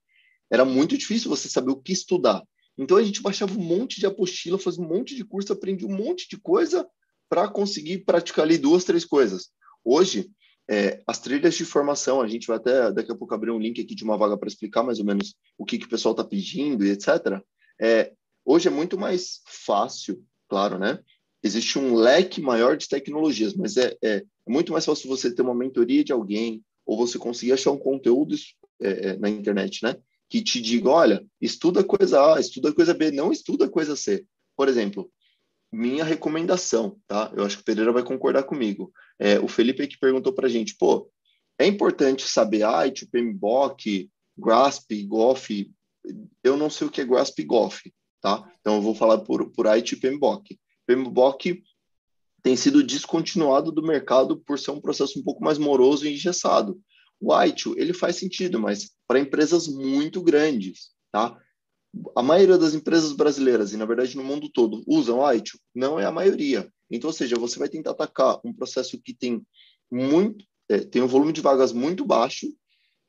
era muito difícil você saber o que estudar. Então a gente baixava um monte de apostila, fazia um monte de curso, aprendia um monte de coisa para conseguir praticar ali duas, três coisas. Hoje, é, as trilhas de formação, a gente vai até daqui a pouco abrir um link aqui de uma vaga para explicar mais ou menos o que, que o pessoal está pedindo e etc. É, Hoje é muito mais fácil, claro, né? Existe um leque maior de tecnologias, mas é, é, é muito mais fácil você ter uma mentoria de alguém ou você conseguir achar um conteúdo é, é, na internet, né? Que te diga, olha, estuda coisa A, estuda coisa B, não estuda coisa C. Por exemplo, minha recomendação, tá? Eu acho que o Pereira vai concordar comigo. É, o Felipe que perguntou para a gente, pô, é importante saber IT, PMBOK, GRASP, GOF. Eu não sei o que é GRASP e GOF, tá? Então eu vou falar por, por IT e PMBOK. PMBOK tem sido descontinuado do mercado por ser um processo um pouco mais moroso e engessado. O ITIL, ele faz sentido, mas para empresas muito grandes, tá? A maioria das empresas brasileiras, e na verdade no mundo todo, usam ITIL? Não é a maioria. Então, ou seja, você vai tentar atacar um processo que tem muito, é, tem um volume de vagas muito baixo,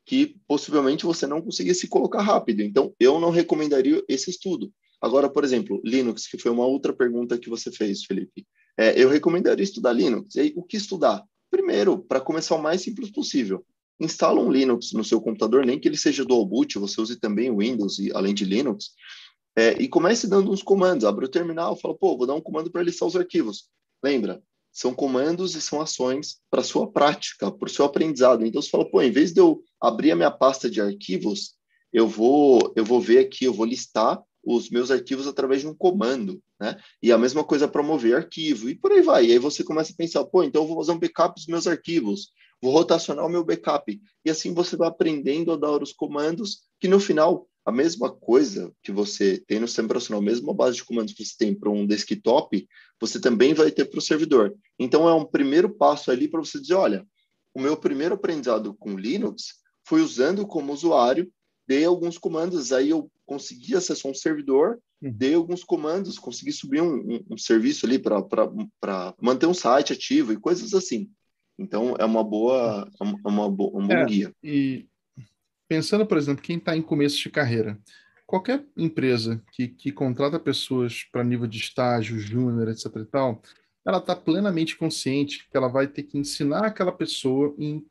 que possivelmente você não conseguir se colocar rápido. Então, eu não recomendaria esse estudo. Agora, por exemplo, Linux, que foi uma outra pergunta que você fez, Felipe. É, eu recomendaria estudar Linux. E aí, o que estudar? Primeiro, para começar o mais simples possível, instala um Linux no seu computador, nem que ele seja dual boot, você use também Windows e além de Linux, é, e comece dando uns comandos. Abre o terminal, fala, pô, vou dar um comando para listar os arquivos. Lembra? São comandos e são ações para sua prática, para o seu aprendizado. Então você fala, pô, em vez de eu abrir a minha pasta de arquivos, eu vou eu vou ver aqui, eu vou listar os meus arquivos através de um comando, né? E a mesma coisa para mover arquivo, e por aí vai. E aí você começa a pensar, pô, então eu vou fazer um backup dos meus arquivos, vou rotacionar o meu backup. E assim você vai aprendendo a dar os comandos, que no final, a mesma coisa que você tem no sistema operacional, a mesma base de comandos que você tem para um desktop, você também vai ter para o servidor. Então é um primeiro passo ali para você dizer, olha, o meu primeiro aprendizado com Linux foi usando como usuário dei alguns comandos, aí eu consegui acessar um servidor, uhum. dei alguns comandos, consegui subir um, um, um serviço ali para manter um site ativo e coisas assim. Então, é uma boa, é uma, boa, um bom é, guia. E pensando, por exemplo, quem está em começo de carreira, qualquer empresa que, que contrata pessoas para nível de estágio, júnior, etc e tal, ela está plenamente consciente que ela vai ter que ensinar aquela pessoa em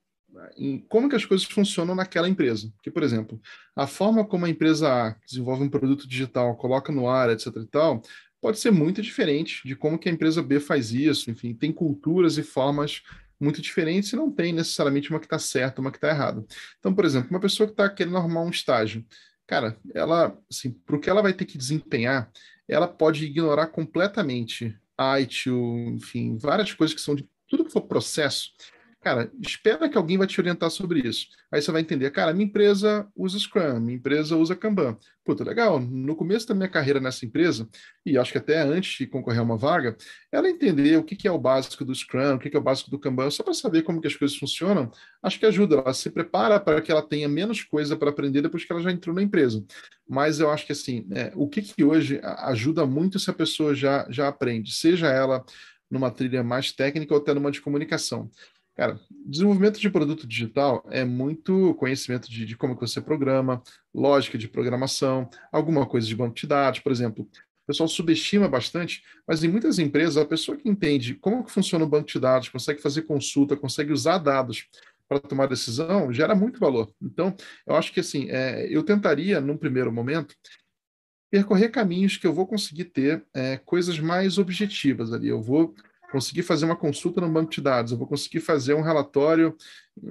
em como que as coisas funcionam naquela empresa. Que, por exemplo, a forma como a empresa A desenvolve um produto digital, coloca no ar, etc. e tal, pode ser muito diferente de como que a empresa B faz isso. Enfim, tem culturas e formas muito diferentes e não tem necessariamente uma que está certa, uma que está errada. Então, por exemplo, uma pessoa que está querendo arrumar um estágio, cara, ela, assim, para o que ela vai ter que desempenhar, ela pode ignorar completamente ITIL, enfim, várias coisas que são de tudo que for processo Cara, espera que alguém vai te orientar sobre isso. Aí você vai entender, cara, minha empresa usa Scrum, minha empresa usa Kanban. Puta, legal. No começo da minha carreira nessa empresa, e acho que até antes de concorrer a uma vaga, ela entender o que é o básico do Scrum, o que é o básico do Kanban, só para saber como que as coisas funcionam, acho que ajuda. Ela se prepara para que ela tenha menos coisa para aprender depois que ela já entrou na empresa. Mas eu acho que, assim, é, o que, que hoje ajuda muito se a pessoa já, já aprende, seja ela numa trilha mais técnica ou até numa de comunicação. Cara, desenvolvimento de produto digital é muito conhecimento de, de, como que você programa, lógica de programação, alguma coisa de banco de dados, por exemplo. O pessoal subestima bastante, mas em muitas empresas, a pessoa que entende como que funciona o banco de dados, consegue fazer consulta, consegue usar dados para tomar decisão, gera muito valor. Então, eu acho que assim, é, eu tentaria, num primeiro momento, percorrer caminhos que eu vou conseguir ter é, coisas mais objetivas ali. Eu vou conseguir fazer uma consulta no banco de dados, eu vou conseguir fazer um relatório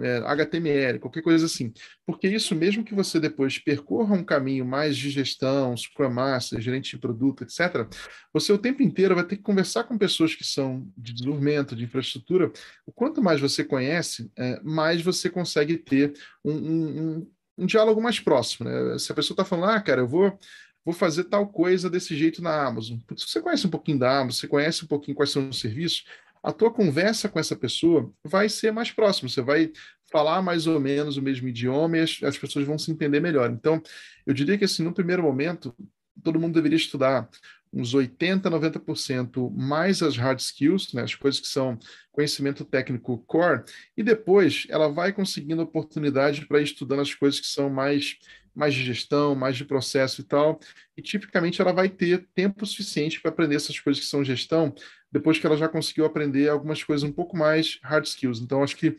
é, HTML, qualquer coisa assim. Porque isso, mesmo que você depois percorra um caminho mais de gestão, Scrum Master, gerente de produto, etc., você o tempo inteiro vai ter que conversar com pessoas que são de desenvolvimento, de infraestrutura. O quanto mais você conhece, é, mais você consegue ter um, um, um diálogo mais próximo. Né? Se a pessoa está falando, ah, cara, eu vou vou fazer tal coisa desse jeito na Amazon. Se você conhece um pouquinho da Amazon, você conhece um pouquinho quais são os serviços, a tua conversa com essa pessoa vai ser mais próxima, você vai falar mais ou menos o mesmo idioma e as, as pessoas vão se entender melhor. Então, eu diria que assim, no primeiro momento, todo mundo deveria estudar uns 80, 90% mais as hard skills, né, as coisas que são conhecimento técnico core, e depois ela vai conseguindo oportunidade para ir estudando as coisas que são mais mais de gestão, mais de processo e tal. E tipicamente ela vai ter tempo suficiente para aprender essas coisas que são gestão, depois que ela já conseguiu aprender algumas coisas um pouco mais hard skills. Então, acho que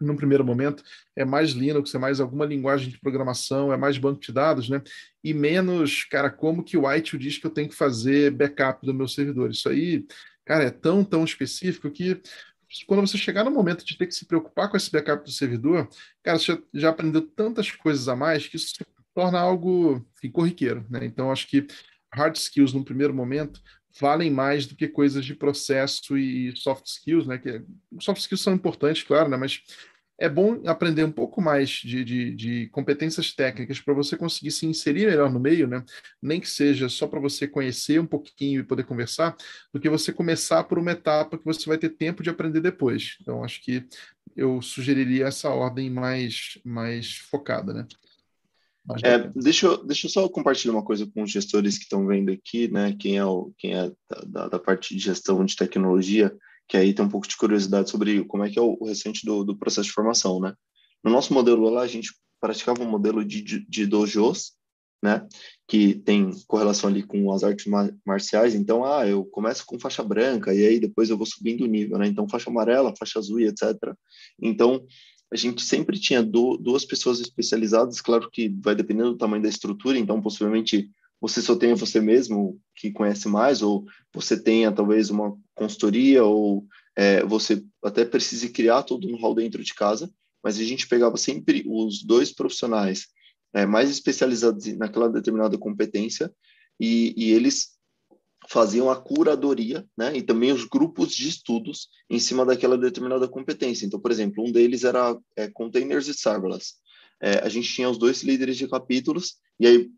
no primeiro momento é mais Linux, é mais alguma linguagem de programação, é mais banco de dados, né? E menos, cara, como que o White diz que eu tenho que fazer backup do meu servidor. Isso aí, cara, é tão, tão específico que quando você chegar no momento de ter que se preocupar com esse backup do servidor, cara, você já, aprendeu tantas coisas a mais que isso se torna algo enfim, corriqueiro, né? Então, acho que hard skills no primeiro momento valem mais do que coisas de processo e soft skills, né? Que soft skills são importantes, claro, né? Mas é bom aprender um pouco mais de, de, de competências técnicas para você conseguir se inserir melhor no meio, né? Nem que seja só para você conhecer um pouquinho e poder conversar, do que você começar por uma etapa que você vai ter tempo de aprender depois. Então, acho que eu sugeriria essa ordem mais, mais focada, né? É, deixa, eu, deixa eu só compartilhar uma coisa com os gestores que estão vendo aqui, né? Quem é, o, quem é da, da parte de gestão de tecnologia que aí tem um pouco de curiosidade sobre como é que é o, o recente do, do, processo de formação, né? No nosso modelo lá, a gente praticava um modelo de, de, de dojos, né? Que tem correlação ali com as artes marciais. Então, ah, eu começo com faixa branca e aí depois eu vou subindo o nível, né? Então, faixa amarela, faixa azul e etc. Então, a gente sempre tinha do, duas pessoas especializadas, claro que vai dependendo do tamanho da estrutura, então possivelmente você só tenha você mesmo que conhece mais, ou você tenha talvez uma consultoria, ou é, você até precise criar todo um hall dentro de casa, mas a gente pegava sempre os dois profissionais é, mais especializados naquela determinada competência e, e eles faziam a curadoria, né, e também os grupos de estudos em cima daquela determinada competência. Então, por exemplo, um deles era é, containers e serverless. É, a gente tinha os dois líderes de capítulos, e aí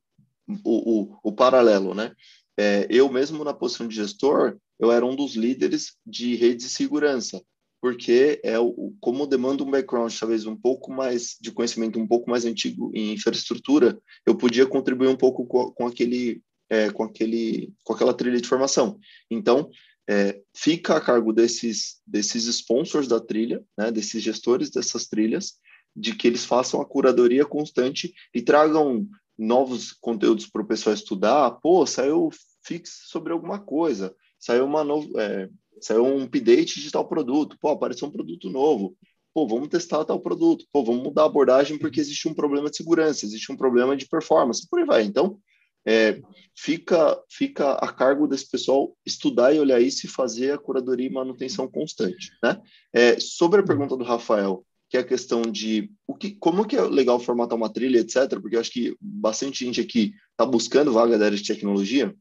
o, o, o paralelo, né? É, eu mesmo na posição de gestor, eu era um dos líderes de rede de segurança, porque é o, como demanda um background talvez um pouco mais de conhecimento um pouco mais antigo em infraestrutura, eu podia contribuir um pouco com, com aquele é, com aquele com aquela trilha de formação. Então é, fica a cargo desses desses sponsors da trilha, né, desses gestores dessas trilhas, de que eles façam a curadoria constante e tragam novos conteúdos para o pessoal estudar, pô, saiu fix sobre alguma coisa, saiu uma novo, é, saiu um update de tal produto, pô, apareceu um produto novo, pô, vamos testar tal produto, pô, vamos mudar a abordagem porque existe um problema de segurança, existe um problema de performance, por aí vai. Então, é, fica, fica a cargo desse pessoal estudar e olhar isso e fazer a curadoria e manutenção constante, né? É, sobre a pergunta do Rafael, que é a questão de o que, como que é legal formatar uma trilha, etc., porque eu acho que bastante gente aqui está buscando vaga da área de tecnologia,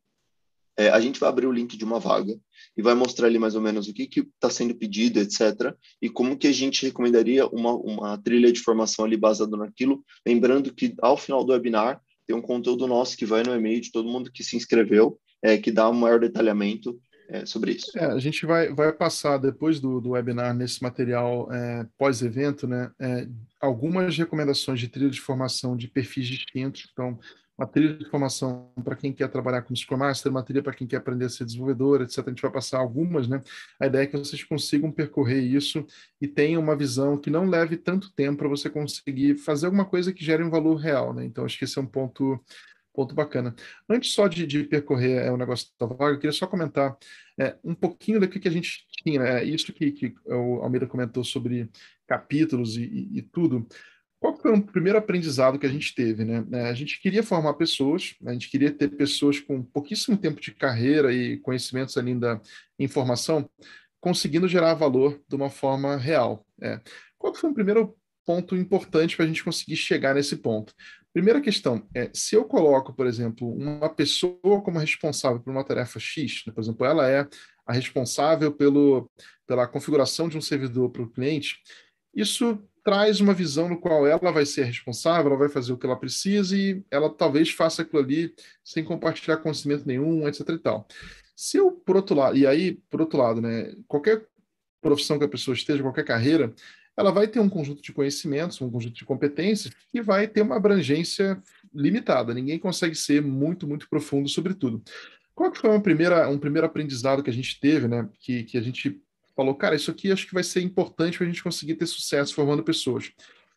é, a gente vai abrir o link de uma vaga e vai mostrar ali mais ou menos o que está sendo pedido, etc., e como que a gente recomendaria uma, uma trilha de formação ali baseada naquilo, lembrando que ao final do webinar tem um conteúdo nosso que vai no e-mail de todo mundo que se inscreveu, é, que dá um maior detalhamento é, sobre isso. É, a gente vai, vai passar depois do, do webinar nesse material é, pós-evento, né, é, algumas recomendações de trilha de formação de perfis distintos. Então, uma trilha de formação para quem quer trabalhar como Scrum Master, uma trilha para quem quer aprender a ser desenvolvedor, etc. A gente vai passar algumas, né? A ideia é que vocês consigam percorrer isso e tenham uma visão que não leve tanto tempo para você conseguir fazer alguma coisa que gere um valor real, né? Então, acho que esse é um ponto ponto bacana. Antes só de, de percorrer é, o negócio da vaga, eu queria só comentar é, um pouquinho do que a gente tinha, né? isso que, que o Almeida comentou sobre capítulos e, e, e tudo. Qual foi o primeiro aprendizado que a gente teve? Né? É, a gente queria formar pessoas, a gente queria ter pessoas com pouquíssimo tempo de carreira e conhecimentos ali da informação, conseguindo gerar valor de uma forma real. É. Qual foi o primeiro ponto importante para a gente conseguir chegar nesse ponto? Primeira questão é, se eu coloco, por exemplo, uma pessoa como responsável por uma tarefa X, né, por exemplo, ela é a responsável pelo, pela configuração de um servidor para o cliente, isso traz uma visão no qual ela vai ser responsável, ela vai fazer o que ela precisa e ela talvez faça aquilo ali sem compartilhar conhecimento nenhum, etc e tal. Se eu, por outro lado, e aí, por outro lado, né, qualquer profissão que a pessoa esteja, qualquer carreira, ela vai ter um conjunto de conhecimentos, um conjunto de competências e vai ter uma abrangência limitada. Ninguém consegue ser muito, muito profundo sobre tudo. Qual que foi uma primeira, um primeiro aprendizado que a gente teve, né? Que, que a gente falou, cara, isso aqui acho que vai ser importante para a gente conseguir ter sucesso formando pessoas.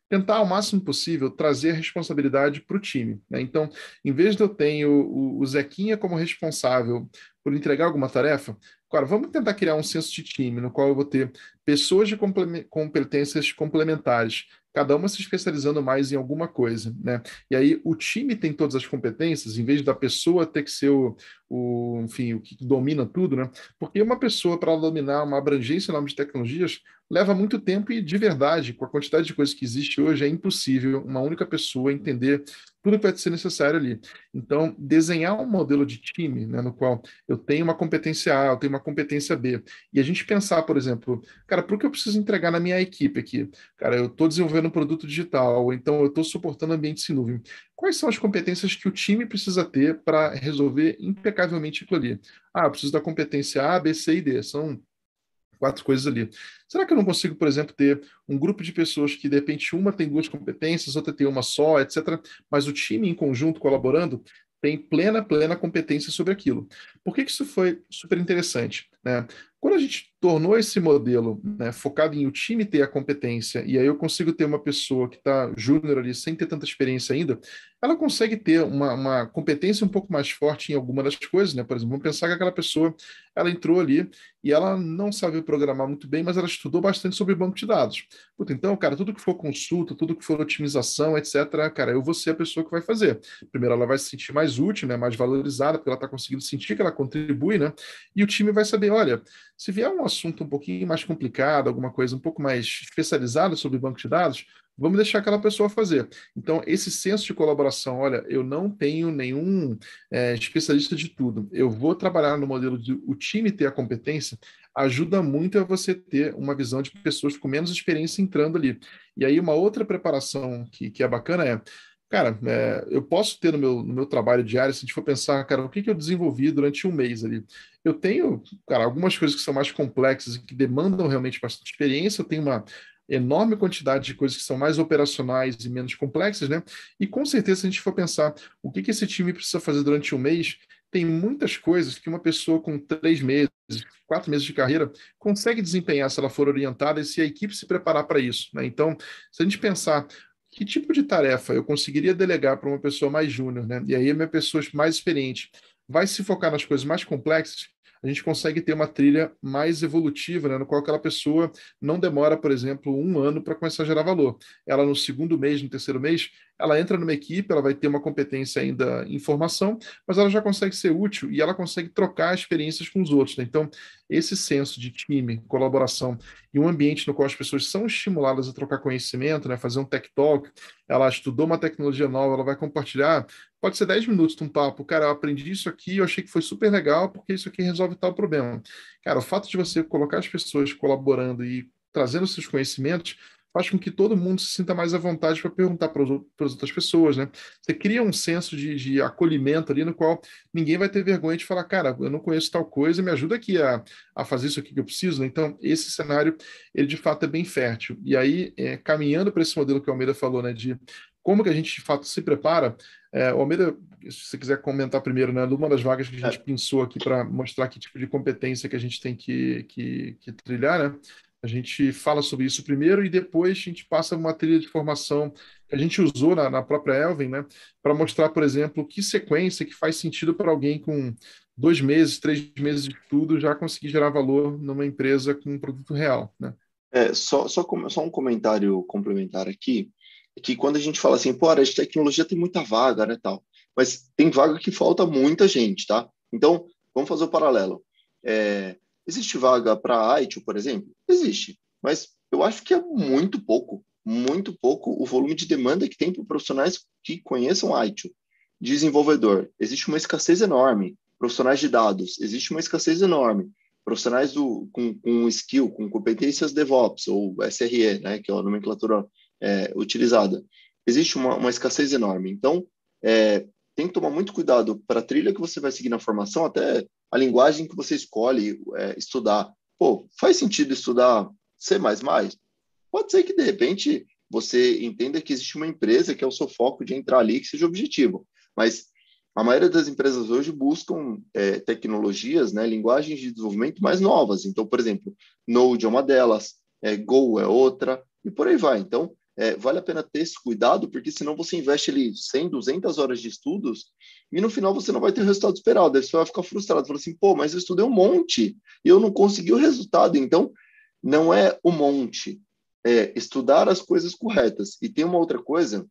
Tentar ao máximo possível trazer a responsabilidade para o time. Né? Então, em vez de eu ter o, o Zequinha como responsável por entregar alguma tarefa, Agora, vamos tentar criar um senso de time no qual eu vou ter pessoas de competências complementares, cada uma se especializando mais em alguma coisa, né? E aí o time tem todas as competências, em vez da pessoa ter que ser o, o enfim, o que domina tudo, né? Porque uma pessoa para dominar uma abrangência enorme de tecnologias leva muito tempo e de verdade, com a quantidade de coisas que existe hoje, é impossível uma única pessoa entender tudo que vai ser necessário ali. Então, desenhar um modelo de time, né, no qual eu tenho uma competência A, eu tenho uma competência B, e a gente pensar, por exemplo, cara, por que eu preciso entregar na minha equipe aqui? Cara, eu estou desenvolvendo um produto digital, ou então eu estou suportando ambientes em nuvem. Quais são as competências que o time precisa ter para resolver impecavelmente aquilo ali? Ah, eu preciso da competência A, B, C e D. São quatro coisas ali. Será que eu não consigo, por exemplo, ter um grupo de pessoas que, de repente, uma tem duas competências, outra tem uma só, etc., mas o time em conjunto colaborando tem plena, plena competência sobre aquilo. Por que, que isso foi super interessante? Né? Quando a gente tornou esse modelo né, focado em o time ter a competência, e aí eu consigo ter uma pessoa que está júnior ali, sem ter tanta experiência ainda, ela consegue ter uma, uma, competência um pouco mais forte em alguma das coisas, né? Por exemplo, vamos pensar que aquela pessoa, ela entrou ali e ela não sabe programar muito bem, mas ela estudou bastante sobre banco de dados. Puta, então, cara, tudo que for consulta, tudo que for otimização, etc., cara, eu vou ser a pessoa que vai fazer. Primeiro, ela vai se sentir mais útil, né? Mais valorizada, porque ela está conseguindo sentir que ela contribui, né? E o time vai saber, olha, se vier um assunto um pouquinho mais complicado, alguma coisa um pouco mais especializada sobre banco de dados, vamos deixar aquela pessoa fazer. Então, esse senso de colaboração, olha, eu não tenho nenhum é, especialista de tudo. Eu vou trabalhar no modelo de o time ter a competência, ajuda muito a você ter uma visão de pessoas com menos experiência entrando ali. E aí, uma outra preparação que, que é bacana é Cara, é, eu posso ter no meu, no meu trabalho diário, se a gente for pensar, cara, o que, que eu desenvolvi durante um mês ali? Eu tenho, cara, algumas coisas que são mais complexas e que demandam realmente bastante experiência, eu tenho uma enorme quantidade de coisas que são mais operacionais e menos complexas, né? E com certeza, se a gente for pensar o que, que esse time precisa fazer durante um mês, tem muitas coisas que uma pessoa com três meses, quatro meses de carreira consegue desempenhar se ela for orientada e se a equipe se preparar para isso. Né? Então, se a gente pensar que tipo de tarefa eu conseguiria delegar para uma pessoa mais júnior, né? E aí a minha pessoa mais experiente vai se focar nas coisas mais complexas, a gente consegue ter uma trilha mais evolutiva, né, no qual aquela pessoa não demora, por exemplo, um ano para começar a gerar valor. Ela, no segundo mês, no terceiro mês, ela entra numa equipe, ela vai ter uma competência ainda em formação, mas ela já consegue ser útil e ela consegue trocar experiências com os outros. Né? Então, esse senso de time, colaboração e um ambiente no qual as pessoas são estimuladas a trocar conhecimento, né? fazer um tech talk, ela estudou uma tecnologia nova, ela vai compartilhar, pode ser 10 minutos de um papo, cara, eu aprendi isso aqui, eu achei que foi super legal, porque isso aqui resolve tal problema. Cara, o fato de você colocar as pessoas colaborando e trazendo seus conhecimentos faz com que todo mundo se sinta mais à vontade para perguntar para as outras pessoas, né? Você cria um senso de, de, acolhimento ali no qual ninguém vai ter vergonha de falar, cara, eu não conheço tal coisa, me ajuda aqui a, a fazer isso aqui que eu preciso, né? Então, esse cenário, ele de fato é bem fértil. E aí, é, caminhando para esse modelo que o Almeida falou, né, de como que a gente de fato se prepara, é, Almeida, se você quiser comentar primeiro, né, uma das vagas que a gente é. pensou aqui para mostrar que tipo de competência que a gente tem que, que, que trilhar, né? A gente fala sobre isso primeiro e depois a gente passa uma trilha de formação que a gente usou na, na própria Elven, né, para mostrar, por exemplo, que sequência que faz sentido para alguém com dois meses, três meses de estudo já conseguir gerar valor numa empresa com um produto real, né? É, só, só, só um comentário complementar aqui, que quando a gente fala assim, pô, a tecnologia tem muita vaga, né, tal, mas tem vaga que falta muita gente, tá? Então, vamos fazer o paralelo. É, Existe vaga para ITIL, por exemplo? Existe, mas eu acho que é muito pouco, muito pouco o volume de demanda que tem para profissionais que conheçam ITIL. Desenvolvedor, existe uma escassez enorme. Profissionais de dados, existe uma escassez enorme. Profissionais do, com, com skill, com competências DevOps, ou SRE, né, que é a nomenclatura é, utilizada, existe uma, uma escassez enorme. Então, é, tem que tomar muito cuidado para a trilha que você vai seguir na formação, até a linguagem que você escolhe é, estudar. Pô, faz sentido estudar C++? Pode ser que, de repente, você entenda que existe uma empresa que é o seu foco de entrar ali, que seja objetivo. Mas a maioria das empresas hoje buscam é, tecnologias, né, linguagens de desenvolvimento mais novas. Então, por exemplo, Node é uma delas, é, Go é outra, e por aí vai. Então, é, vale a pena ter esse cuidado, porque senão você investe ali 100, 200 horas de estudos e no final você não vai ter o resultado esperado. Aí você vai ficar frustrado, fala assim, pô, mas eu estudei um monte e eu não consegui o resultado. Então, não é o monte, é estudar as coisas corretas. E tem uma outra coisa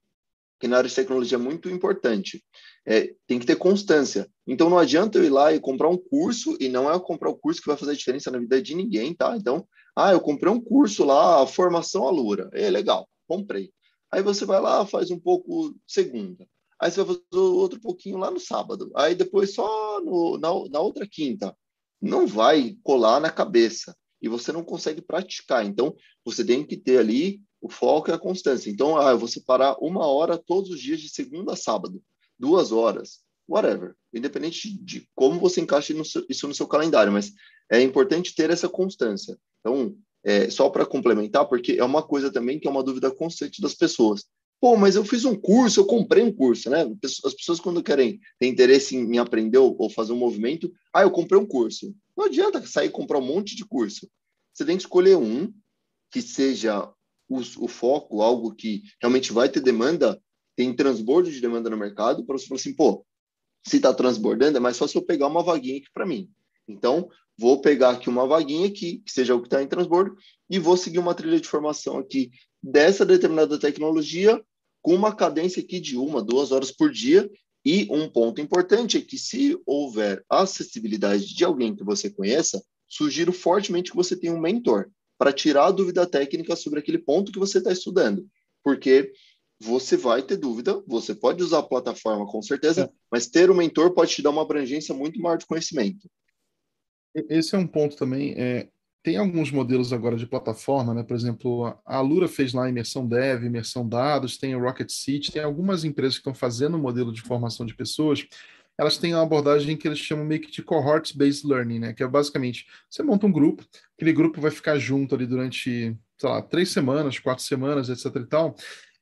que na área de tecnologia é muito importante. É, tem que ter constância. Então não adianta eu ir lá e comprar um curso, e não é comprar o curso que vai fazer a diferença na vida de ninguém, tá? Então, ah, eu comprei um curso lá, formação Alura. É legal comprei. Aí você vai lá, faz um pouco segunda. Aí você vai fazer outro pouquinho lá no sábado. Aí depois só no, na, na outra quinta. Não vai colar na cabeça. E você não consegue praticar. Então, você tem que ter ali o foco e a constância. Então, ah, eu vou separar uma hora todos os dias de segunda a sábado. Duas horas. Whatever. Independente de como você encaixa isso no seu calendário. Mas é importante ter essa constância. Então, é, só para complementar, porque é uma coisa também que é uma dúvida constante das pessoas. Pô, mas eu fiz um curso, eu comprei um curso, né? As pessoas, quando querem ter interesse em aprender ou fazer um movimento, ah, eu comprei um curso. Não adianta sair e comprar um monte de curso. Você tem que escolher um que seja o, o foco, algo que realmente vai ter demanda, tem transbordo de demanda no mercado, para você falar assim, pô, se está transbordando, é mais fácil eu pegar uma vaguinha aqui para mim. Então, vou pegar aqui uma vaguinha aqui, que seja o que está em transbordo, e vou seguir uma trilha de formação aqui dessa determinada tecnologia, com uma cadência aqui de uma, duas horas por dia. E um ponto importante é que, se houver acessibilidade de alguém que você conheça, sugiro fortemente que você tenha um mentor para tirar a dúvida técnica sobre aquele ponto que você está estudando. Porque você vai ter dúvida, você pode usar a plataforma com certeza, é. mas ter um mentor pode te dar uma abrangência muito maior de conhecimento. Esse é um ponto também. É, tem alguns modelos agora de plataforma, né? Por exemplo, a Alura fez lá imersão dev, imersão dados, tem o Rocket City, tem algumas empresas que estão fazendo um modelo de formação de pessoas. Elas têm uma abordagem que eles chamam meio que de cohort-based learning, né? Que é basicamente você monta um grupo, aquele grupo vai ficar junto ali durante, sei lá, três semanas, quatro semanas, etc. e tal.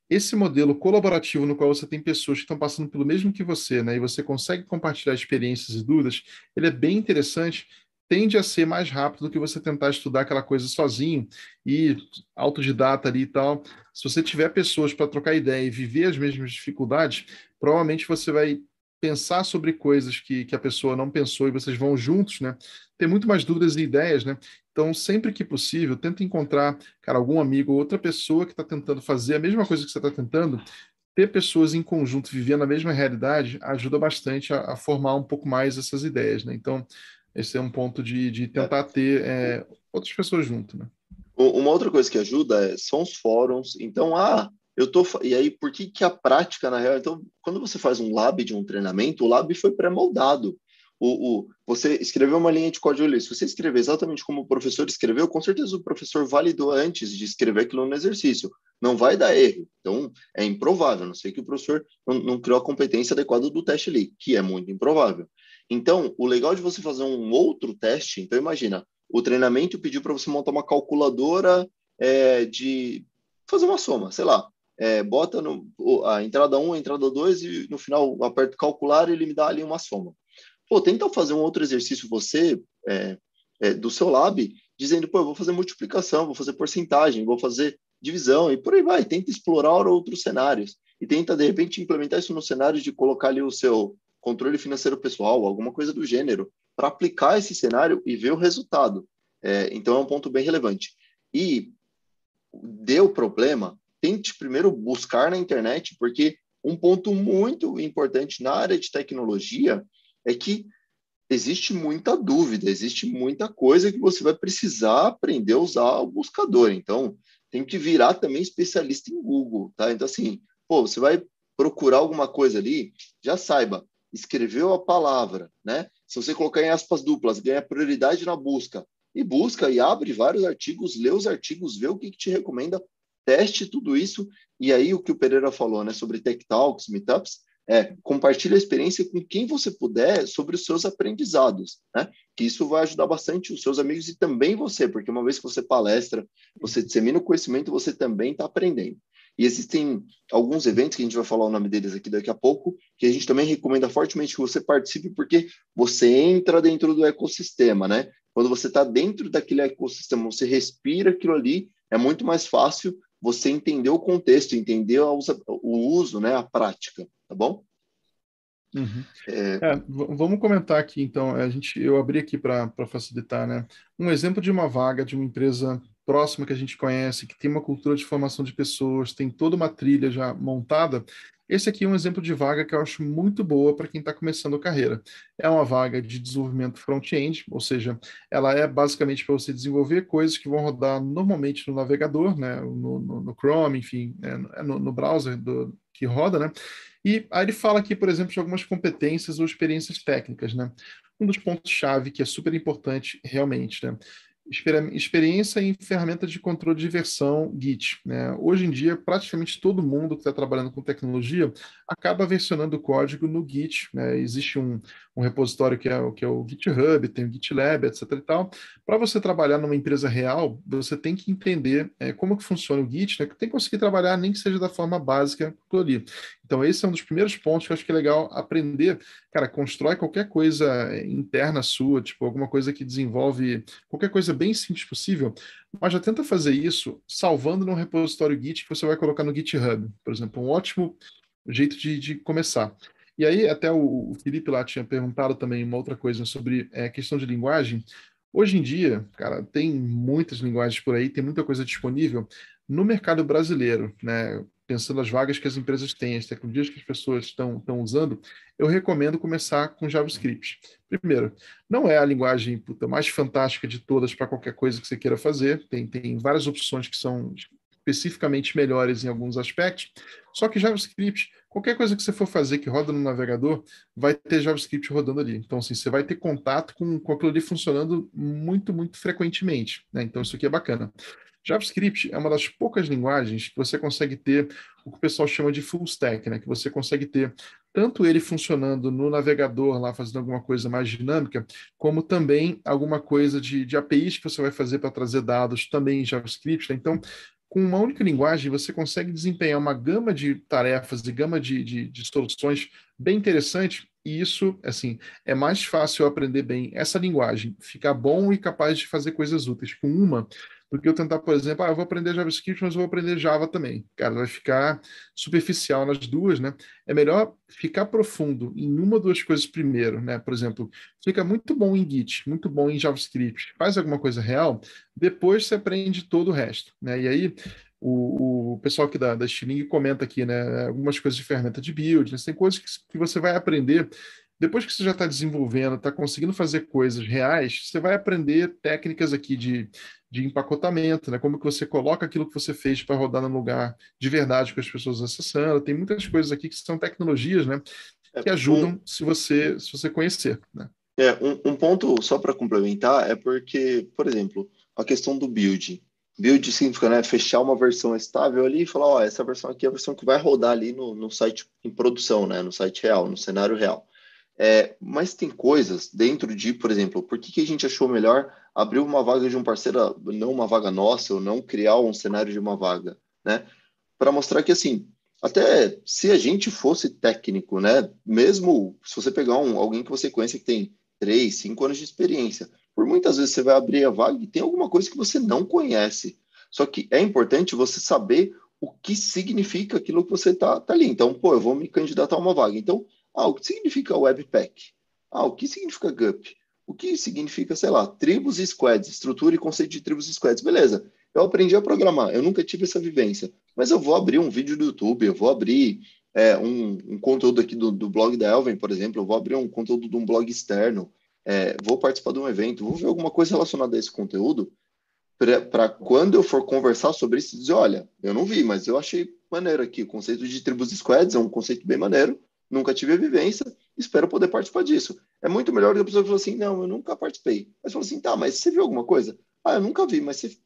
Esse modelo colaborativo no qual você tem pessoas que estão passando pelo mesmo que você, né? E você consegue compartilhar experiências e dúvidas, ele é bem interessante tende a ser mais rápido do que você tentar estudar aquela coisa sozinho e autodidata ali e tal. Se você tiver pessoas para trocar ideia e viver as mesmas dificuldades, provavelmente você vai pensar sobre coisas que, que a pessoa não pensou e vocês vão juntos, né? Ter muito mais dúvidas e ideias, né? Então, sempre que possível, tenta encontrar, cara, algum amigo ou outra pessoa que está tentando fazer a mesma coisa que você está tentando. Ter pessoas em conjunto vivendo a mesma realidade ajuda bastante a, a formar um pouco mais essas ideias, né? Então, esse é um ponto de, de tentar ter é, outras pessoas junto, né? Uma outra coisa que ajuda é, são os fóruns. Então, ah, eu tô. E aí, por que, que a prática, na real? Então, quando você faz um lab de um treinamento, o lab foi pré-moldado. O, o, você escreveu uma linha de código ali. Se você escrever exatamente como o professor escreveu, com certeza o professor validou antes de escrever aquilo no exercício. Não vai dar erro. Então, é improvável, a não sei que o professor não, não criou a competência adequada do teste ali, que é muito improvável. Então, o legal de você fazer um outro teste, então imagina, o treinamento pediu para você montar uma calculadora é, de fazer uma soma, sei lá, é, bota no, a entrada 1, a entrada 2 e no final aperto calcular e ele me dá ali uma soma. Pô, tenta fazer um outro exercício você é, é, do seu lab, dizendo, pô, eu vou fazer multiplicação, vou fazer porcentagem, vou fazer divisão e por aí vai. Tenta explorar outros cenários e tenta, de repente, implementar isso no cenário de colocar ali o seu controle financeiro pessoal, alguma coisa do gênero, para aplicar esse cenário e ver o resultado. É, então é um ponto bem relevante. E deu problema, tente primeiro buscar na internet, porque um ponto muito importante na área de tecnologia é que existe muita dúvida, existe muita coisa que você vai precisar aprender a usar o buscador. Então, tem que virar também especialista em Google, tá? Então, assim, pô, você vai procurar alguma coisa ali, já saiba, escreveu a palavra, né? Se você colocar em aspas duplas, ganha prioridade na busca. E busca e abre vários artigos, lê os artigos, vê o que, que te recomenda, teste tudo isso. E aí, o que o Pereira falou, né, sobre Tech Talks, Meetups, é, compartilhe a experiência com quem você puder sobre os seus aprendizados, né? Que isso vai ajudar bastante os seus amigos e também você, porque uma vez que você palestra, você dissemina o conhecimento, você também está aprendendo. E existem alguns eventos que a gente vai falar o nome deles aqui daqui a pouco, que a gente também recomenda fortemente que você participe, porque você entra dentro do ecossistema, né? Quando você está dentro daquele ecossistema, você respira aquilo ali, é muito mais fácil você entender o contexto, entender o uso, né, a prática tá bom? Uhum. É... É, vamos comentar aqui, então, a gente, eu abri aqui para facilitar, né? Um exemplo de uma vaga de uma empresa próxima que a gente conhece, que tem uma cultura de formação de pessoas, tem toda uma trilha já montada. Esse aqui é um exemplo de vaga que eu acho muito boa para quem está começando a carreira. É uma vaga de desenvolvimento front-end, ou seja, ela é basicamente para você desenvolver coisas que vão rodar normalmente no navegador, né? no, no, no Chrome, enfim, é, no, no browser do, que roda, né? E aí ele fala aqui, por exemplo, de algumas competências ou experiências técnicas, né? Um dos pontos-chave que é super importante realmente, né? Experiência em ferramenta de controle de versão Git. Né? Hoje em dia, praticamente todo mundo que está trabalhando com tecnologia acaba versionando o código no Git. Né? Existe um, um repositório que é, que é o GitHub, tem o GitLab, etc. e tal. Para você trabalhar numa empresa real, você tem que entender é, como que funciona o Git, né? tem que conseguir trabalhar, nem que seja da forma básica ali. Então, esse é um dos primeiros pontos que eu acho que é legal aprender. Cara, constrói qualquer coisa é, interna sua, tipo, alguma coisa que desenvolve qualquer coisa bem simples possível, mas já tenta fazer isso salvando num repositório Git que você vai colocar no GitHub, por exemplo. Um ótimo jeito de, de começar. E aí, até o, Felipe lá tinha perguntado também uma outra coisa sobre é, questão de linguagem. Hoje em dia, cara, tem muitas linguagens por aí, tem muita coisa disponível. No mercado brasileiro, né, pensando as vagas que as empresas têm, as tecnologias que as pessoas estão, estão usando, eu recomendo começar com JavaScript. Primeiro, não é a linguagem puta, mais fantástica de todas para qualquer coisa que você queira fazer, tem, tem várias opções que são especificamente melhores em alguns aspectos, só que JavaScript, qualquer coisa que você for fazer que roda no navegador, vai ter JavaScript rodando ali. Então, assim, você vai ter contato com, com aquilo ali funcionando muito, muito frequentemente. Né? Então, isso aqui é bacana. JavaScript é uma das poucas linguagens que você consegue ter o que o pessoal chama de full stack, né? Que você consegue ter tanto ele funcionando no navegador lá, fazendo alguma coisa mais dinâmica, como também alguma coisa de, de APIs que você vai fazer para trazer dados também em JavaScript. Né? Então, com uma única linguagem, você consegue desempenhar uma gama de tarefas e gama de, de, de soluções bem interessante. E isso, assim, é mais fácil aprender bem essa linguagem, ficar bom e capaz de fazer coisas úteis com uma, do que eu tentar, por exemplo, ah, eu vou aprender JavaScript, mas eu vou aprender Java também. Cara, vai ficar superficial nas duas, né? É melhor ficar profundo em uma ou duas coisas primeiro, né? Por exemplo, fica muito bom em Git, muito bom em JavaScript, faz alguma coisa real, depois você aprende todo o resto, né? E aí, o, o pessoal aqui da, da Stiling comenta aqui, né? Algumas coisas de ferramenta de build, né? tem coisas que, que você vai aprender depois que você já está desenvolvendo, está conseguindo fazer coisas reais, você vai aprender técnicas aqui de de empacotamento, né? Como que você coloca aquilo que você fez para rodar no lugar de verdade com as pessoas acessando. Tem muitas coisas aqui que são tecnologias, né? É, que ajudam um, se você se você conhecer, né? É, um, um ponto só para complementar é porque, por exemplo, a questão do build. Build significa né, fechar uma versão estável ali e falar, ó, essa versão aqui é a versão que vai rodar ali no, no site em produção, né, no site real, no cenário real. É, mas tem coisas dentro de, por exemplo, por que, que a gente achou melhor abrir uma vaga de um parceiro, não uma vaga nossa, ou não criar um cenário de uma vaga, né? Para mostrar que, assim, até se a gente fosse técnico, né? Mesmo se você pegar um, alguém que você conhece que tem três, cinco anos de experiência, por muitas vezes você vai abrir a vaga e tem alguma coisa que você não conhece. Só que é importante você saber o que significa aquilo que você está tá ali. Então, pô, eu vou me candidatar a uma vaga. Então, ah, o que significa Webpack? Ah, o que significa GUP? O que significa, sei lá, tribos e squads, estrutura e conceito de tribos e squads? Beleza, eu aprendi a programar, eu nunca tive essa vivência, mas eu vou abrir um vídeo do YouTube, eu vou abrir é, um, um, conteúdo aqui do, do, blog da Elven, por exemplo, eu vou abrir um conteúdo de um blog externo, é, vou participar de um evento, vou ver alguma coisa relacionada a esse conteúdo, para quando eu for conversar sobre isso, dizer, olha, eu não vi, mas eu achei maneiro aqui, o conceito de tribos squads é um conceito bem maneiro, nunca tive a vivência, espero poder participar disso. É muito melhor do que a pessoa falar assim, não, eu nunca participei. Mas fala assim, tá, mas você viu alguma coisa? Ah, eu nunca vi, mas você...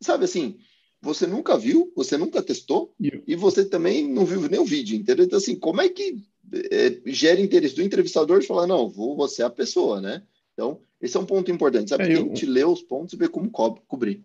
Sabe assim, você nunca viu, você nunca testou, e você também não viu nem o vídeo, entendeu? Então, assim, como é que é, gera interesse do entrevistador de falar, não, vou, você é a pessoa, né? Então, esse é um ponto importante, sabe? É, eu... a gente lê os pontos e vê como co cobrir.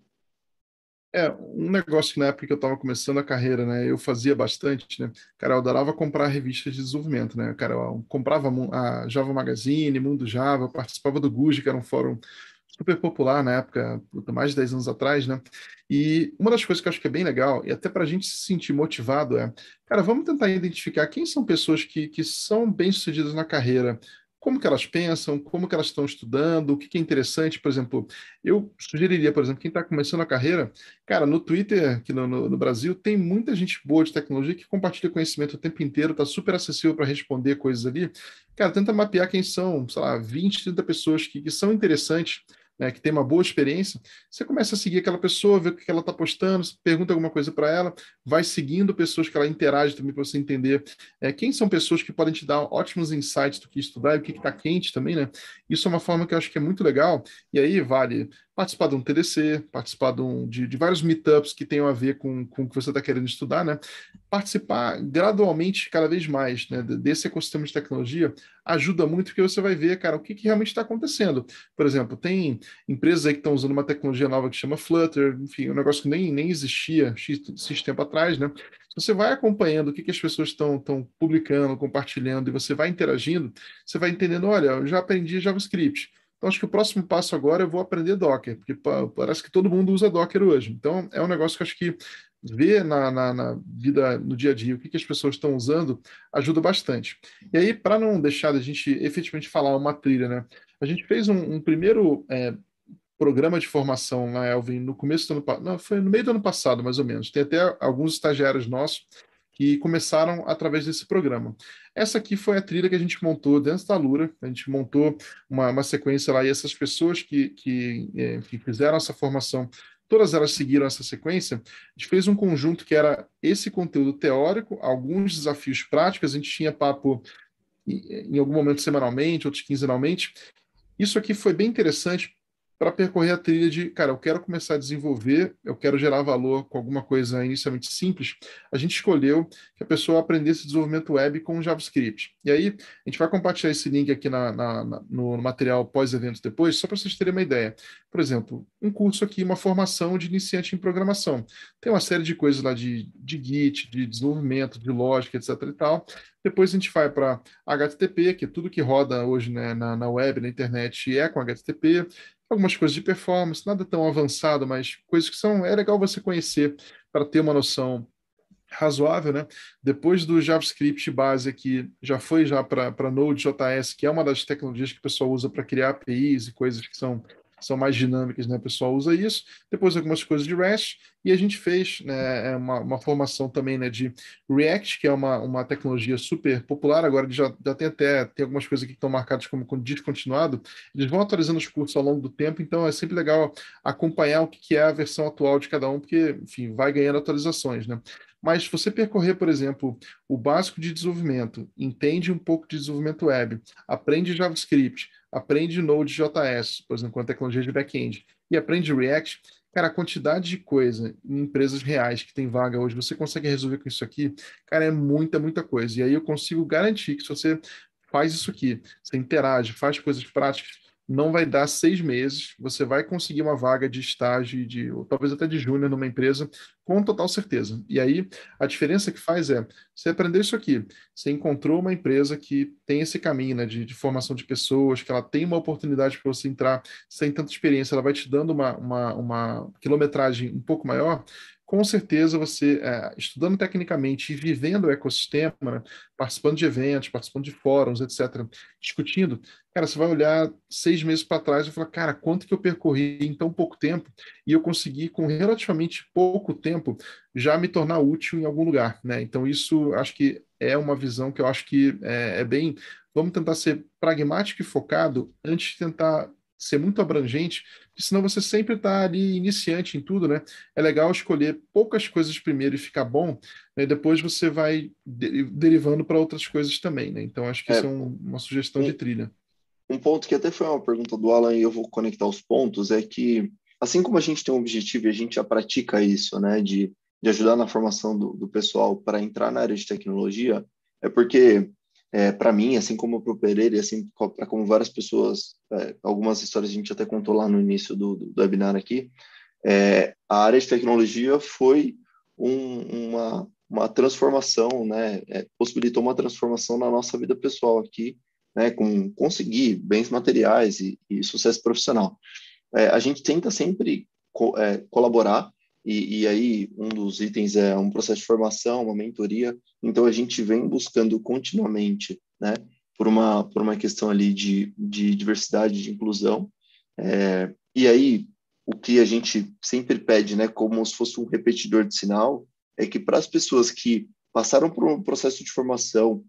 É, um negócio que na época que eu estava começando a carreira, né, eu fazia bastante, né, cara, eu adorava comprar revistas de desenvolvimento, né, cara, eu comprava a Java Magazine, Mundo Java, participava do GUJ, que era um fórum super popular na época, mais de 10 anos atrás, né, e uma das coisas que eu acho que é bem legal, e até para a gente se sentir motivado, é, cara, vamos tentar identificar quem são pessoas que, que são bem-sucedidas na carreira, como que elas pensam, como que elas estão estudando, o que, que é interessante, por exemplo, eu sugeriria, por exemplo, quem está começando a carreira, cara, no Twitter, aqui no, no, no, Brasil, tem muita gente boa de tecnologia que compartilha conhecimento o tempo inteiro, está super acessível para responder coisas ali. Cara, tenta mapear quem são, sei lá, 20, 30 pessoas que, que são interessantes né, que tem uma boa experiência, você começa a seguir aquela pessoa, ver o que ela está postando, pergunta alguma coisa para ela, vai seguindo pessoas que ela interage também para você entender é, quem são pessoas que podem te dar ótimos insights do que estudar e o que está quente também, né? Isso é uma forma que eu acho que é muito legal, e aí vale participar de um TDC, participar de, um, de, de vários meetups que tenham a ver com, com o que você está querendo estudar, né? Participar gradualmente, cada vez mais, né, desse ecossistema de tecnologia ajuda muito, porque você vai ver, cara, o que, que realmente está acontecendo. Por exemplo, tem empresas aí que estão usando uma tecnologia nova que chama Flutter, enfim, um negócio que nem, nem existia X, tempo atrás, né? você vai acompanhando o que, que as pessoas estão publicando, compartilhando, e você vai interagindo, você vai entendendo, olha, eu já aprendi JavaScript, então, acho que o próximo passo agora eu vou aprender Docker, porque parece que todo mundo usa Docker hoje. Então, é um negócio que acho que ver na, na, na vida, no dia a dia, o que, que as pessoas estão usando, ajuda bastante. E aí, para não deixar a gente efetivamente falar uma trilha, né? A gente fez um, um primeiro é, programa de formação na Elvin no começo do ano não, foi no meio do ano passado, mais ou menos. Tem até alguns estagiários nossos que começaram através desse programa. Essa aqui foi a trilha que a gente montou dentro da Lura, a gente montou uma, uma sequência lá, e essas pessoas que, que, é, que fizeram essa formação, todas elas seguiram essa sequência, a gente fez um conjunto que era esse conteúdo teórico, alguns desafios práticos, a gente tinha papo em, algum momento semanalmente, outros quinzenalmente. Isso aqui foi bem interessante para percorrer a trilha de, cara, eu quero começar a desenvolver, eu quero gerar valor com alguma coisa inicialmente simples, a gente escolheu que a pessoa aprendesse desenvolvimento web com JavaScript. E aí, a gente vai compartilhar esse link aqui na, na, na no material pós-evento depois, só para vocês terem uma ideia. Por exemplo, um curso aqui, uma formação de iniciante em programação. Tem uma série de coisas lá de, de Git, de desenvolvimento, de lógica, etc e tal. Depois a gente vai para HTTP, que é tudo que roda hoje né, na, na web, na internet, é com HTTP algumas coisas de performance, nada tão avançado, mas coisas que são é legal você conhecer para ter uma noção razoável, né? Depois do JavaScript base aqui, já foi já para Node.js, que é uma das tecnologias que o pessoal usa para criar APIs e coisas que são são mais dinâmicas, né? O pessoal usa isso. Depois algumas coisas de REST e a gente fez né, é uma, uma formação também né, de React, que é uma, uma tecnologia super popular. Agora já, já tem até tem algumas coisas aqui que estão marcadas como descontinuado. Eles vão atualizando os cursos ao longo do tempo, então é sempre legal acompanhar o que é a versão atual de cada um, porque, enfim, vai ganhando atualizações, né? Mas se você percorrer, por exemplo, o básico de desenvolvimento, entende um pouco de desenvolvimento web, aprende JavaScript, aprende Node.js, por exemplo, com a tecnologia de back-end, e aprende React, cara, a quantidade de coisa em empresas reais que tem vaga hoje, você consegue resolver com isso aqui, cara, é muita, muita coisa. E aí eu consigo garantir que se você faz isso aqui, você interage, faz coisas práticas, não vai dar seis meses, você vai conseguir uma vaga de estágio, de, ou talvez até de júnior numa empresa, com total certeza. E aí, a diferença que faz é, você aprendeu isso aqui, você encontrou uma empresa que tem esse caminho né, de, de formação de pessoas, que ela tem uma oportunidade para você entrar sem tanta experiência, ela vai te dando uma, uma, uma quilometragem um pouco maior, com certeza você, é, estudando tecnicamente e vivendo o ecossistema, né, participando de eventos, participando de fóruns, etc., discutindo, cara, você vai olhar seis meses para trás e falar, cara, quanto que eu percorri em tão pouco tempo e eu consegui, com relativamente pouco tempo, já me tornar útil em algum lugar, né? Então, isso acho que é uma visão que eu acho que é, é bem. Vamos tentar ser pragmático e focado antes de tentar ser muito abrangente, porque senão você sempre está ali iniciante em tudo, né? É legal escolher poucas coisas primeiro e ficar bom, né? depois você vai de derivando para outras coisas também, né? Então acho que é, isso é um, uma sugestão um, de trilha. Um ponto que até foi uma pergunta do Alan e eu vou conectar os pontos é que assim como a gente tem um objetivo e a gente já pratica isso, né, de, de ajudar na formação do, do pessoal para entrar na área de tecnologia, é porque é, para mim, assim como para o Pereira e assim para como várias pessoas, é, algumas histórias a gente até contou lá no início do, do, do webinar aqui, é, a área de tecnologia foi um, uma, uma transformação, né, é, possibilitou uma transformação na nossa vida pessoal aqui, né, com conseguir bens materiais e, e sucesso profissional. É, a gente tenta sempre co é, colaborar e, e, aí, um dos itens é um processo de formação, uma mentoria. Então, a gente vem buscando continuamente, né, por uma, por uma questão ali de, de diversidade, de inclusão. É, e aí, o que a gente sempre pede, né, como se fosse um repetidor de sinal, é que para as pessoas que passaram por um processo de formação,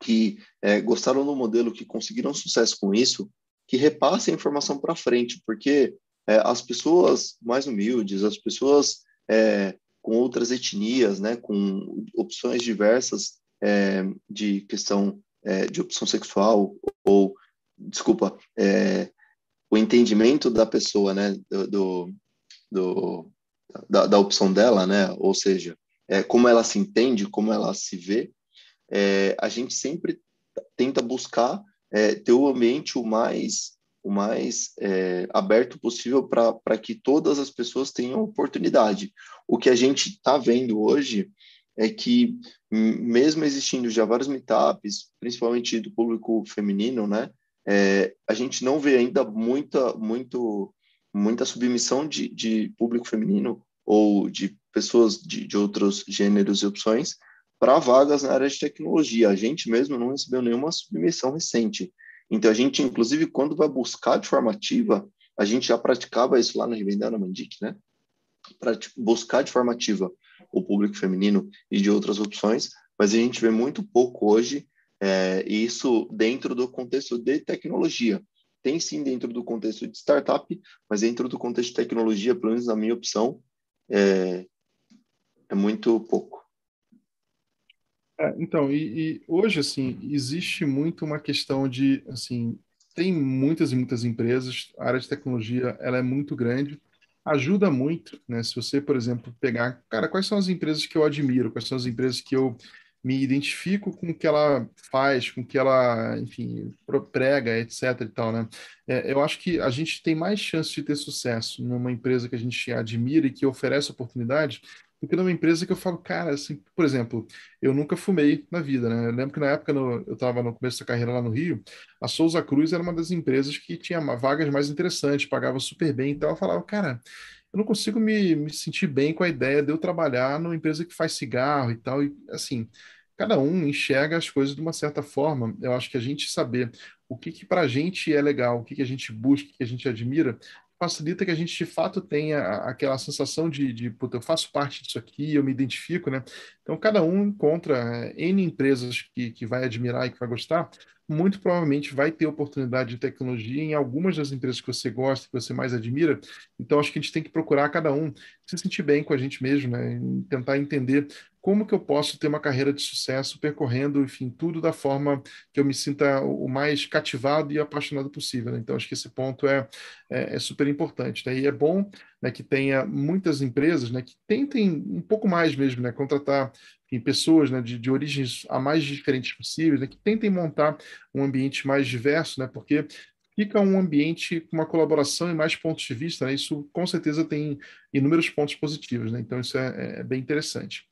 que é, gostaram do modelo, que conseguiram sucesso com isso, que repassem a informação para frente, porque é, as pessoas mais humildes, as pessoas é, com outras etnias, né, com opções diversas é, de questão é, de opção sexual ou, desculpa, é, o entendimento da pessoa, né, do, do da, da, opção dela, né, ou seja, é, como ela se entende, como ela se vê, a gente sempre tenta buscar ter o ambiente o mais o mais é, aberto possível para que todas as pessoas tenham oportunidade. O que a gente está vendo hoje é que, mesmo existindo já vários meetups, principalmente do público feminino, né, é, a gente não vê ainda muita, muito, muita submissão de, de público feminino ou de pessoas de, de outros gêneros e opções para vagas na área de tecnologia. A gente mesmo não recebeu nenhuma submissão recente. Então, a gente, inclusive, quando vai buscar de forma ativa, a gente já praticava isso lá no Revendando Mandic, né? Para buscar de forma ativa o público feminino e de outras opções, mas a gente vê muito pouco hoje é, isso dentro do contexto de tecnologia. Tem sim dentro do contexto de startup, mas dentro do contexto de tecnologia, pelo menos na minha opção, é, é muito pouco. É, então, e, e, hoje, assim, existe muito uma questão de, assim, tem muitas e muitas empresas, a área de tecnologia, ela é muito grande, ajuda muito, né? Se você, por exemplo, pegar, cara, quais são as empresas que eu admiro, quais são as empresas que eu me identifico com o que ela faz, com o que ela, enfim, prega, etc e tal, né? É, eu acho que a gente tem mais chance de ter sucesso numa empresa que a gente admira e que oferece oportunidades do que numa empresa que eu falo, cara, assim, por exemplo, eu nunca fumei na vida, né? Eu lembro que na época no, eu estava no começo da carreira lá no Rio, a Souza Cruz era uma das empresas que tinha vagas mais interessantes, pagava super bem, então eu falava, cara, eu não consigo me, me sentir bem com a ideia de eu trabalhar numa empresa que faz cigarro e tal, e assim, cada um enxerga as coisas de uma certa forma. Eu acho que a gente saber o que, que para a gente é legal, o que, que a gente busca, o que a gente admira, facilita que a gente de fato tenha aquela sensação de, de puta, eu faço parte disso aqui, eu me identifico, né? Então, cada um encontra é, N empresas que, que vai admirar e que vai gostar, muito provavelmente vai ter oportunidade de tecnologia em algumas das empresas que você gosta, que você mais admira. Então, acho que a gente tem que procurar cada um se sentir bem com a gente mesmo, né? E tentar entender como que eu posso ter uma carreira de sucesso percorrendo, enfim, tudo da forma que eu me sinta o mais cativado e apaixonado possível. Né? Então, acho que esse ponto é, é, é super importante. Né? E é bom né, que tenha muitas empresas né, que tentem um pouco mais mesmo, né, contratar enfim, pessoas né, de, de origens a mais diferentes possíveis, né, que tentem montar um ambiente mais diverso, né, porque fica um ambiente com uma colaboração e mais pontos de vista, né? Isso com certeza tem inúmeros pontos positivos, né? Então isso é, é bem interessante.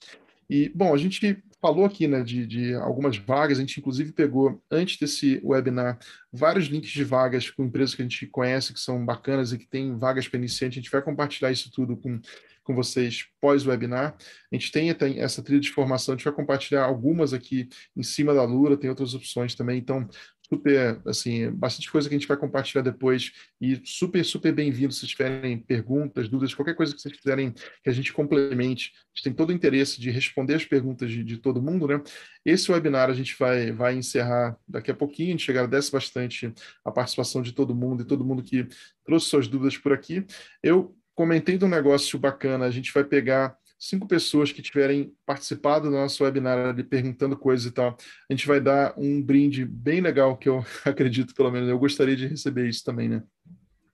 E, bom, a gente falou aqui né, de, de, algumas vagas, a gente inclusive pegou, antes desse webinar, vários links de vagas com empresas que a gente conhece, que são bacanas e que tem vagas para iniciante. A gente vai compartilhar isso tudo com, com vocês pós-webinar. A gente tem, tem essa trilha de formação, a gente vai compartilhar algumas aqui em cima da Lura, tem outras opções também. Então, super, assim, bastante coisa que a gente vai compartilhar depois e super, super bem-vindo se tiverem perguntas, dúvidas, qualquer coisa que vocês quiserem que a gente complemente. A gente tem todo o interesse de responder as perguntas de, de todo mundo, né? Esse webinar a gente vai, vai encerrar daqui a pouquinho, a gente agradece bastante a participação de todo mundo e todo mundo que trouxe suas dúvidas por aqui. Eu comentei de um negócio bacana, a gente vai pegar cinco pessoas que tiverem participado do nosso webinar ali, perguntando coisas e tal, a gente vai dar um brinde bem legal, que eu acredito, pelo menos, eu gostaria de receber isso também, né?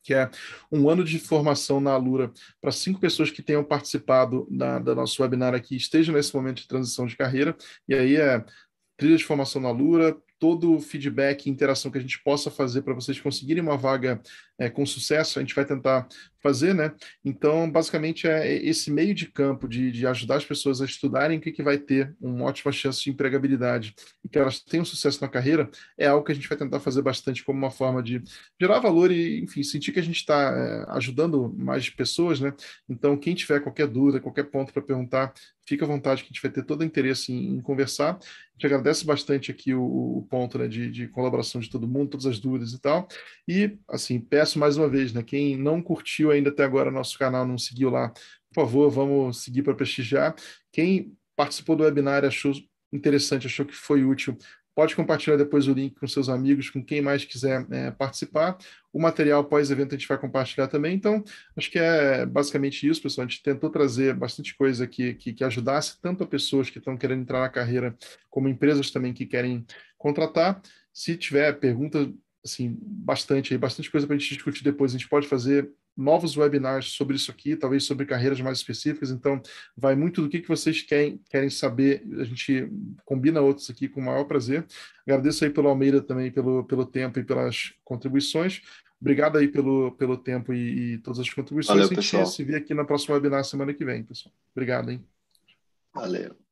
Que é um ano de formação na Alura para cinco pessoas que tenham participado da, da nosso webinar aqui, estejam nesse momento de transição de carreira, e aí é trilha de formação na Alura, todo o feedback e interação que a gente possa fazer para vocês conseguirem uma vaga é, com sucesso, a gente vai tentar fazer, né? Então, basicamente, é esse meio de campo de, de ajudar as pessoas a estudarem o que, que vai ter uma ótima chance de empregabilidade e que elas tenham sucesso na carreira, é algo que a gente vai tentar fazer bastante como uma forma de gerar valor e, enfim, sentir que a gente está é, ajudando mais pessoas, né? Então, quem tiver qualquer dúvida, qualquer ponto para perguntar, fica à vontade que a gente vai ter todo o interesse em, em conversar. A gente agradece bastante aqui o, o ponto né, de, de, colaboração de todo mundo, todas as dúvidas e tal. E, assim, peço mais uma vez, né, quem não curtiu ainda até agora nosso canal, não seguiu lá, por favor, vamos seguir para prestigiar. Quem participou do webinar achou interessante, achou que foi útil, Pode compartilhar depois o link com seus amigos, com quem mais quiser é, participar. O material pós-evento a gente vai compartilhar também. Então, acho que é basicamente isso, pessoal. A gente tentou trazer bastante coisa que, que, que ajudasse tanto a pessoas que estão querendo entrar na carreira, como empresas também que querem contratar. Se tiver pergunta, assim, bastante aí, bastante coisa para a gente discutir depois, a gente pode fazer novos webinars sobre isso aqui, talvez sobre carreiras mais específicas. Então, vai muito do que, que vocês querem, querem saber. A gente combina outros aqui com o maior prazer. Agradeço aí pelo Almeida também, pelo, pelo tempo e pelas contribuições. Obrigado aí pelo, pelo tempo e, e todas as contribuições. Valeu, a gente pessoal. se vê aqui na próxima webinar semana que vem, pessoal. Obrigado, hein? Valeu.